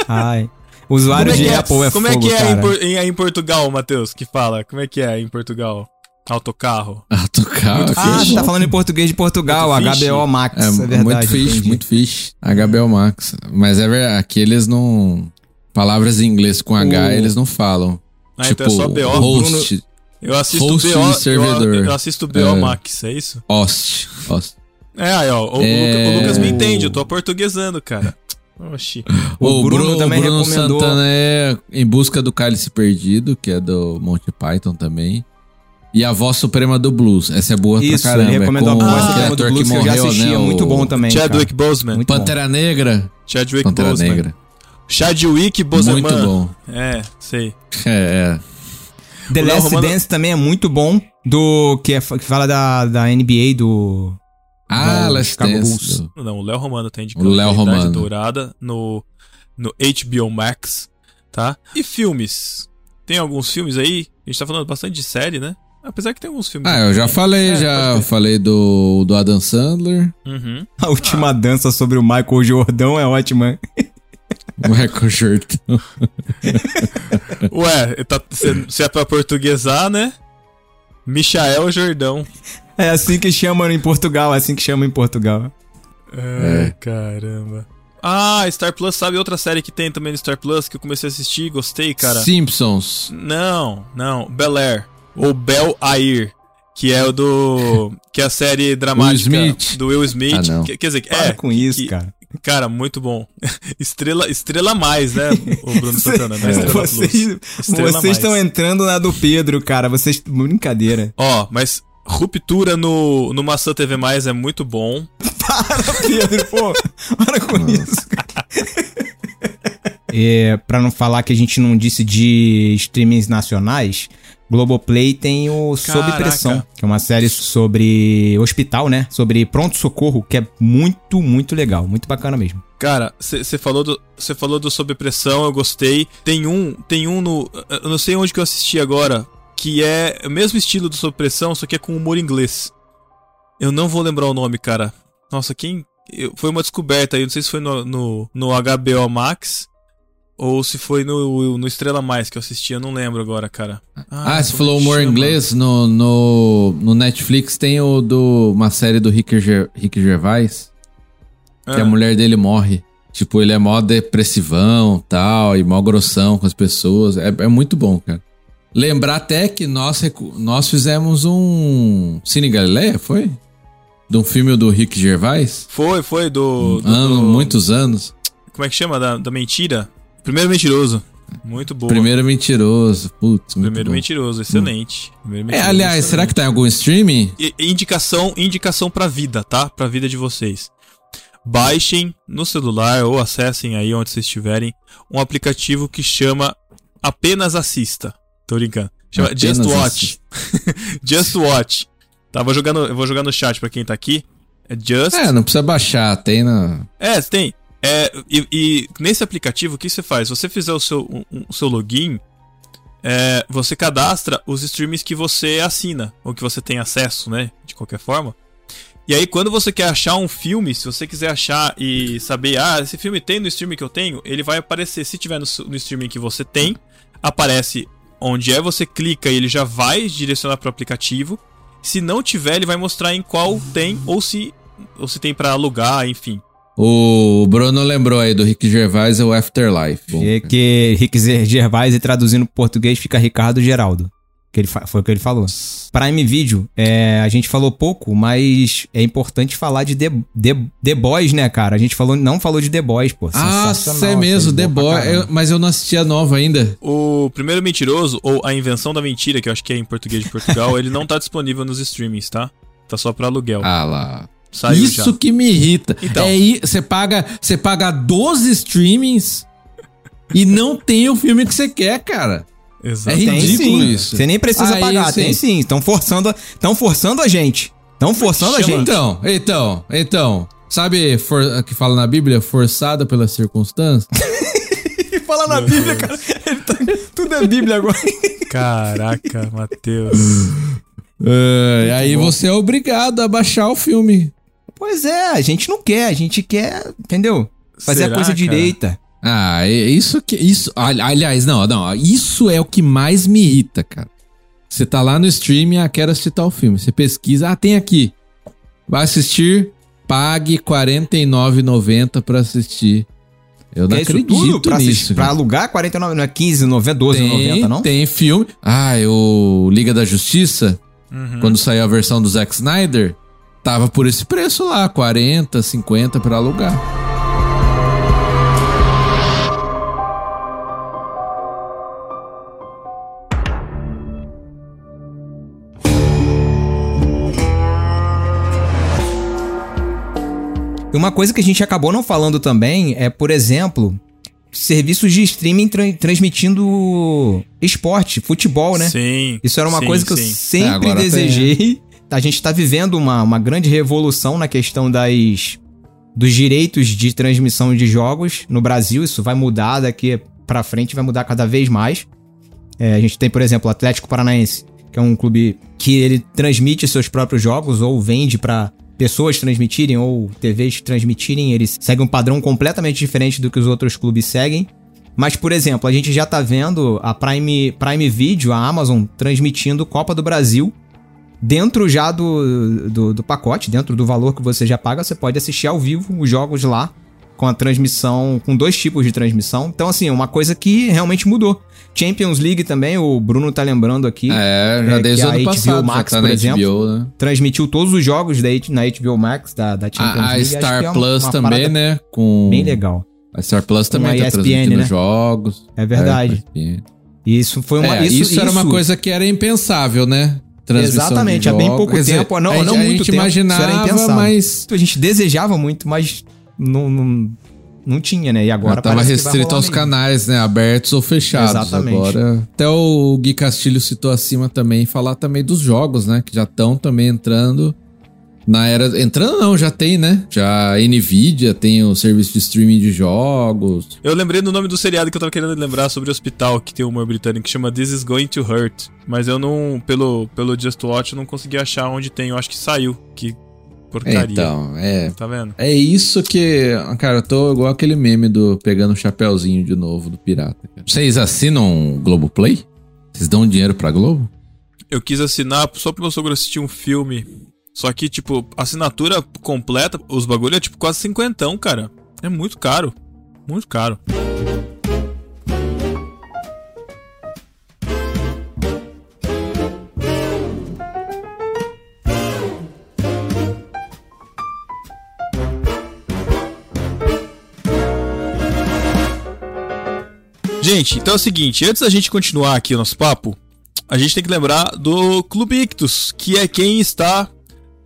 Ai. Usuário é de é, Apple é como fogo, é, que é em, em, em Portugal, Matheus, que fala? Como é que é em Portugal? Autocarro. Autocarro. Muito Ah, fish. tá falando em português de Portugal, Muito fish. HBO Max, É, é, verdade. muito fish, entendi. muito fish. HBO Max. Mas é verdade, aqui eles não. Palavras em inglês com H O- eles não falam. Ah, tipo, então é só BO. host, Eu assisto host BO, e servidor. Eu, eu assisto BO É. Max, é isso? host, host. É, aí, ó. O, É. Luca- o Lucas me entende, eu tô portuguesando, cara. Oxi. O Bruno também Bruno recomendou- Santana é Em Busca do Cálice Perdido, que é do Monty Python também. E A Voz Suprema do Blues. Essa é boa Isso, pra caramba. ele recomendou é a com voz aquele suprema do ator Blues que que eu já morreu, assisti, né? é muito o bom também, Chadwick cara. Boseman. Muito bom. Pantera Negra. Chadwick Pantera Boseman. Negra. Chadwick Boseman. Muito bom. É, sei. É, é. The O Last Romano- Dance também é muito bom, do que, é, que fala da, da NBA, do... Ah, Last Chicago Dance. Não, o Léo Romano tá indicando O Léo Romano. Dourada no, no HBO Max, tá? E filmes? Tem alguns filmes aí? A gente tá falando bastante de série, né? Apesar que tem alguns filmes. Ah, eu já falei, É, já falei do, do Adam Sandler. Uhum. A última dança sobre o Michael Jordão é ótima. Michael Jordan. Ué, tá, se, se é pra portuguesar, né? Michael Jordão. É assim que chamam em Portugal, é assim que chamam em Portugal. É, caramba. Ah, Star Plus, sabe outra série que tem também no Star Plus que eu comecei a assistir e gostei, cara? Simpsons. Não, não. Bel Air. Ou Bel Air. Que é o do. Que é a série dramática Will Smith. do Will Smith. Ah, não. Que- quer dizer, Para é. com isso, que- cara. Cara, muito bom. Estrela, estrela mais, né? O Bruno Santana, né? Estrela Vocês, Plus. Estrela vocês mais. estão entrando na do Pedro, cara. Vocês. Brincadeira. Ó, mas Ruptura no, no Maçã TV Mais é muito bom. Para, Pedro, pô. Para com isso, cara. É, pra não falar que a gente não disse de streamings nacionais, Globoplay tem o Sob. Pressão, que é uma série sobre hospital, né? Sobre pronto-socorro, que é muito, muito legal. Muito bacana mesmo. Cara, você falou do você falou do Sob Pressão, eu gostei. Tem um, tem um no, eu não sei onde que eu assisti agora, que é o mesmo estilo do Sob Pressão, só que é com humor inglês. Eu não vou lembrar o nome, cara. Nossa, quem eu- foi uma descoberta aí, não sei se foi no, no, no HBO Max ou se foi no, no Estrela Mais que eu assisti, eu não lembro agora, cara. Ah, você como falou humor chama? inglês no, no, no Netflix tem o do uma série do Rick, Ger, Rick Gervais que a Ah. mulher dele morre. Tipo, ele é mó depressivão, tal, e mó grossão com as pessoas. É, é muito bom, cara. Lembrar até que nós, nós fizemos um Cine Galileia, foi? De um filme do Rick Gervais? Foi, foi do, do- Ano, do- muitos anos. Como é que chama da, da mentira? Primeiro mentiroso. Muito boa. Primeiro Mentiroso. Putz, Primeiro bom. mentiroso, excelente. Primeiro É, mentiroso, aliás, excelente. será que tá em algum streaming? I- indicação, indicação pra vida, tá? Pra vida de vocês. Baixem no celular ou acessem aí onde vocês estiverem um aplicativo que chama Apenas Assista. Tô brincando. Chama Apenas Just Watch. Just Watch. Tá, vou jogar no, eu vou jogar no chat pra quem tá aqui. É Just. É, não precisa baixar, tem na. É, tem. É, e, e nesse aplicativo, o que você faz? Você fizer o seu, um- o seu login, é, você cadastra os streams que você assina, ou que você tem acesso, né? De qualquer forma. E aí, quando você quer achar um filme, se você quiser achar e saber, ah, esse filme tem no streaming que eu tenho, ele vai aparecer. Se tiver no, no streaming que você tem, aparece onde é, você clica e ele já vai direcionar para o aplicativo. Se não tiver, ele vai mostrar em qual tem, ou se, ou se tem para alugar, enfim. O Bruno lembrou aí do Rick Gervais é o Afterlife. Bom, É que Rick Gervais e traduzindo pro português fica Ricardo Geraldo. Que ele foi o que ele falou. Prime Video, é, a gente falou pouco, mas é importante falar de The, The, The Boys, né, cara? A gente falou, não falou de The Boys, pô. Ah, Sensacional, é mesmo, The boa pra Boy. caramba. eu- mas eu não assisti a nova ainda. O primeiro mentiroso, ou a invenção da mentira, que eu acho que é em português de Portugal, ele não tá disponível nos streamings, tá? Tá só pra aluguel. Ah lá. Saiu Isso já. que me irrita. Então. É aí, você paga, você paga 12 streamings e não tem o filme que você quer, cara. É Exato. Tem ridículo sim. isso. Você nem precisa Aí, pagar, tem sim. Estão forçando, a- tão forçando a gente. Estão forçando a gente. Então, então, então. Sabe for- que fala na Bíblia? Forçada pelas circunstâncias? Fala na Bíblia, cara. Ele tá- Tudo é Bíblia agora. Caraca, Matheus. É, aí você é obrigado a baixar o filme. Pois é, a gente não quer, a gente quer, entendeu? Fazer Será, a coisa cara? direita. Ah, é isso que. Isso, ali- aliás, não, não. Isso é o que mais me irrita, cara. Você tá lá no streaming, ah, quero assistir tal filme. Você pesquisa, ah, tem aqui. Vai assistir, pague R$ 49,90 pra assistir. Eu não é isso acredito tudo pra, nisso. assistir, pra alugar 49, não é 15, 90, 12, tem, 90, não? Tem filme. Ah, o Liga da Justiça, Uhum. quando saiu a versão do Zack Snyder, tava por esse preço lá, 40, 50 pra alugar. E uma coisa que a gente acabou não falando também é, por exemplo, serviços de streaming tran- transmitindo esporte, futebol, né? Sim. Isso era uma sim, coisa que eu sim. É, sempre tem, desejei. A gente tá vivendo uma, uma grande revolução na questão das dos direitos de transmissão de jogos no Brasil. Isso vai mudar daqui pra frente, vai mudar cada vez mais. É, a gente tem, por exemplo, o Atlético Paranaense, que é um clube que ele transmite seus próprios jogos ou vende pra pessoas transmitirem ou TVs transmitirem. Eles seguem um padrão completamente diferente do que os outros clubes seguem. Mas, por exemplo, a gente já tá vendo a Prime, Prime Video, a Amazon, transmitindo Copa do Brasil. Dentro já do, do, do pacote, dentro do valor que você já paga, você pode assistir ao vivo os jogos lá com a transmissão, com dois tipos de transmissão. Então, assim, uma coisa que realmente mudou. Champions League também, o Bruno tá lembrando aqui, É, já É, desde o a ano HBO passado, Max, tá por exemplo, HBO, né? transmitiu todos os jogos da, na HBO Max, da, da Champions A, a League. Que Star é uma- Plus uma também, parada né? Com... Bem legal. A Star Plus também a tá ESPN, transmitindo né? jogos. É verdade. É, isso foi uma. É, isso, era uma coisa que era impensável, né? Transmissão Exatamente, há bem pouco Quer dizer, tempo, não- a gente, não a muito gente tempo, imaginava, isso era impensável. mas A gente desejava muito, mas não, não, não tinha, né? E agora já tava parece que vai restrito aos mesmo. canais, né? Abertos ou fechados. Exatamente. Agora, até o Gui Castilho citou acima também, falar também dos jogos, né? Que já estão também entrando na era... Entrando não, já tem, né? Já a Nvidia tem o serviço de streaming de jogos. Eu lembrei do nome do seriado que eu tava querendo lembrar sobre o hospital, que tem um humor britânico que chama This Is Going to Hurt. Mas eu não, pelo, pelo Just Watch, eu não consegui achar onde tem. Eu acho que saiu. Que porcaria. Então, é... Tá vendo? É isso que. Cara, eu tô igual aquele meme do pegando o chapéuzinho de novo do pirata. cara. Vocês assinam Globoplay? Vocês dão dinheiro pra Globo? Eu quis assinar só pro meu sogro assistir um filme. Só que, tipo, assinatura completa, os bagulho é tipo quase cinquentão, cara. É muito caro. Muito caro. Gente, então é o seguinte, antes da gente continuar aqui o nosso papo, a gente tem que lembrar do Clube Ictus, que é quem está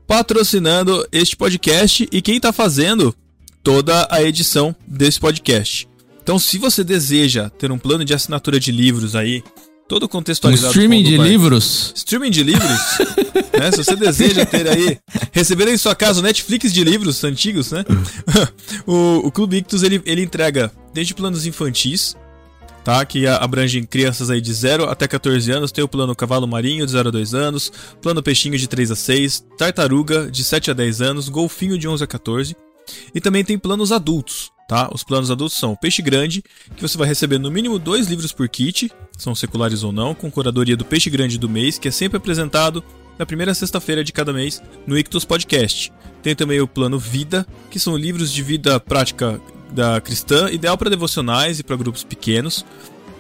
patrocinando este podcast e quem está fazendo toda a edição desse podcast. Então, se você deseja ter um plano de assinatura de livros aí, todo Um contextualizado. streaming com o de livros? Streaming de livros, né? Se você deseja ter aí, receber em sua casa o Netflix de livros antigos, né? o, o Clube Ictus, ele, ele entrega desde planos infantis, tá? Que abrangem crianças aí de 0 até 14 anos. Tem o plano Cavalo Marinho, de 0 a 2 anos, plano Peixinho, de 3 a 6, Tartaruga, de 7 a 10 anos, Golfinho, de 11 a 14. E também tem planos adultos, tá? Os planos adultos são Peixe Grande, que você vai receber no mínimo dois livros por kit, são seculares ou não, com curadoria do Peixe Grande do mês, que é sempre apresentado na primeira sexta-feira de cada mês no Ictus Podcast. Tem também o plano Vida, que são livros de vida prática da cristã, ideal para devocionais e para grupos pequenos.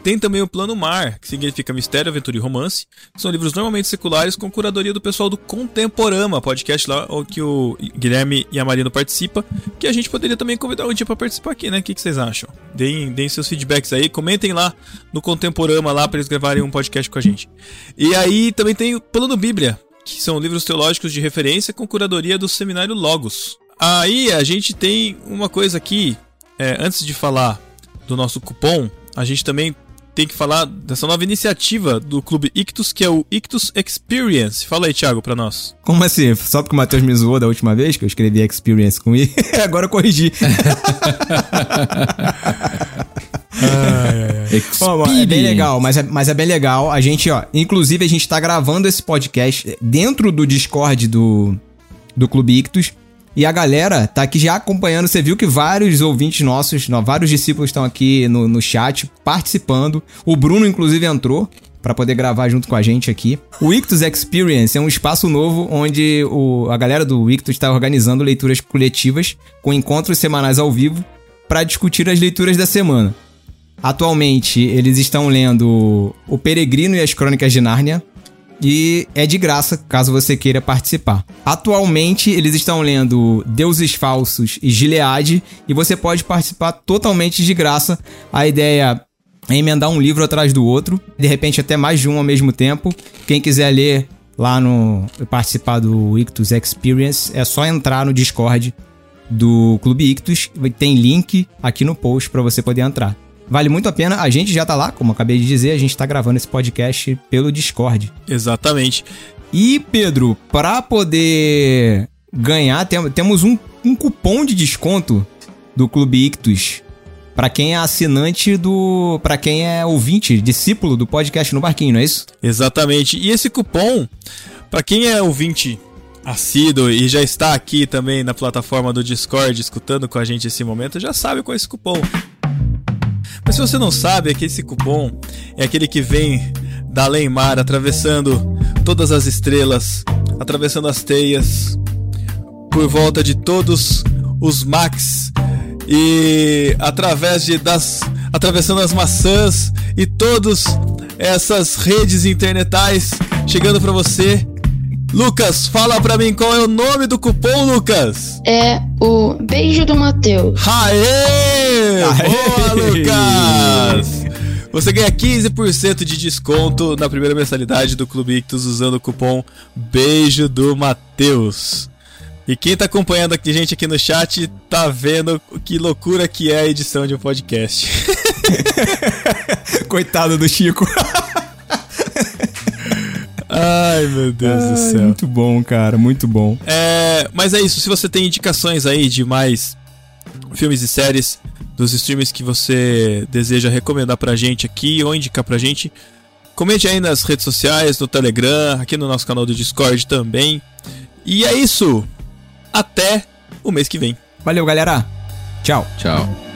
Tem também o Plano Mar, que significa Mistério, Aventura e Romance. São livros normalmente seculares com curadoria do pessoal do Contemporama, podcast lá que o Guilherme e a Marina participam, que a gente poderia também convidar um dia para participar aqui, né? O que, que vocês acham? Deem, deem seus feedbacks aí, comentem lá no Contemporama lá para eles gravarem um podcast com a gente. E aí também tem o Plano Bíblia, que são livros teológicos de referência com curadoria do Seminário Logos. Aí a gente tem uma coisa aqui, é, antes de falar do nosso cupom, a gente também tem que falar dessa nova iniciativa do Clube Ictus, que é o Ictus Experience. Fala aí, Thiago, pra nós. Como assim? Só porque o Matheus me zoou da última vez que eu escrevi Experience com I, agora eu corrigi. Bom, é bem legal, mas é, mas é bem legal. A gente, ó, inclusive a gente tá gravando esse podcast dentro do Discord do, do Clube Ictus. E a galera tá aqui já acompanhando. Você viu que vários ouvintes nossos, vários discípulos estão aqui no, no chat participando. O Bruno, inclusive, entrou para poder gravar junto com a gente aqui. O Ictus Experience é um espaço novo onde o, a galera do Ictus está organizando leituras coletivas com encontros semanais ao vivo para discutir as leituras da semana. Atualmente, eles estão lendo O Peregrino e as Crônicas de Nárnia, e é de graça caso você queira participar. Atualmente eles estão lendo Deuses Falsos e Gilead e você pode participar totalmente de graça. A ideia é emendar um livro atrás do outro, de repente até mais de um ao mesmo tempo. Quem quiser ler lá no participar do Ictus Experience, é só entrar no Discord do Clube Ictus, tem link aqui no post para você poder entrar. Vale muito a pena. A gente já tá lá, como acabei de dizer, a gente tá gravando esse podcast pelo Discord. Exatamente. E, Pedro, para poder ganhar, tem, temos um, um cupom de desconto do Clube Ictus para quem é assinante do. para quem é ouvinte, discípulo do podcast no Barquinho, não é isso? Exatamente. E esse cupom, para quem é ouvinte assíduo e já está aqui também na plataforma do Discord escutando com a gente esse momento, já sabe qual é esse cupom. Mas se você não sabe, é que esse cupom é aquele que vem da Além-Mar, atravessando todas as estrelas, atravessando as teias, por volta de todos os Max e através de das atravessando as maçãs e todas essas redes internetais chegando para você Lucas, fala pra mim qual é o nome do cupom, Lucas. É o Beijo do Matheus. Aê! Aê! Boa, Lucas! Você ganha 15% de desconto na primeira mensalidade do Clube Ictus usando o cupom Beijo do Matheus. E quem tá acompanhando aqui, gente aqui no chat tá vendo que loucura que é a edição de um podcast. Coitado do Chico. Ai, meu Deus Ai, do céu. Muito bom, cara, muito bom. É, mas é isso, se você tem indicações aí de mais filmes e séries dos streams que você deseja recomendar pra gente aqui ou indicar pra gente, comente aí nas redes sociais, no Telegram, aqui no nosso canal do Discord também. E é isso. Até o mês que vem. Valeu, galera. Tchau. Tchau.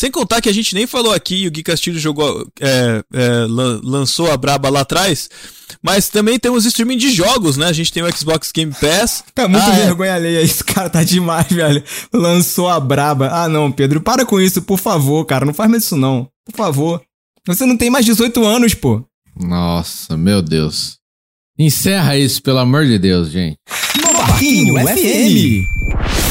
Sem contar que a gente nem falou aqui, o Gui Castilho jogou, é, é, lançou a braba lá atrás, mas também temos streaming de jogos, né? A gente tem o Xbox Game Pass. Tá muito ah, é. vergonha alheia, esse cara tá demais, velho. Lançou a braba. Ah, não, Pedro, para com isso, por favor, cara. Não faz mais isso, não. Por favor. Você não tem mais 18 anos, pô. Nossa, meu Deus. Encerra isso, pelo amor de Deus, gente. No Barquinho FM.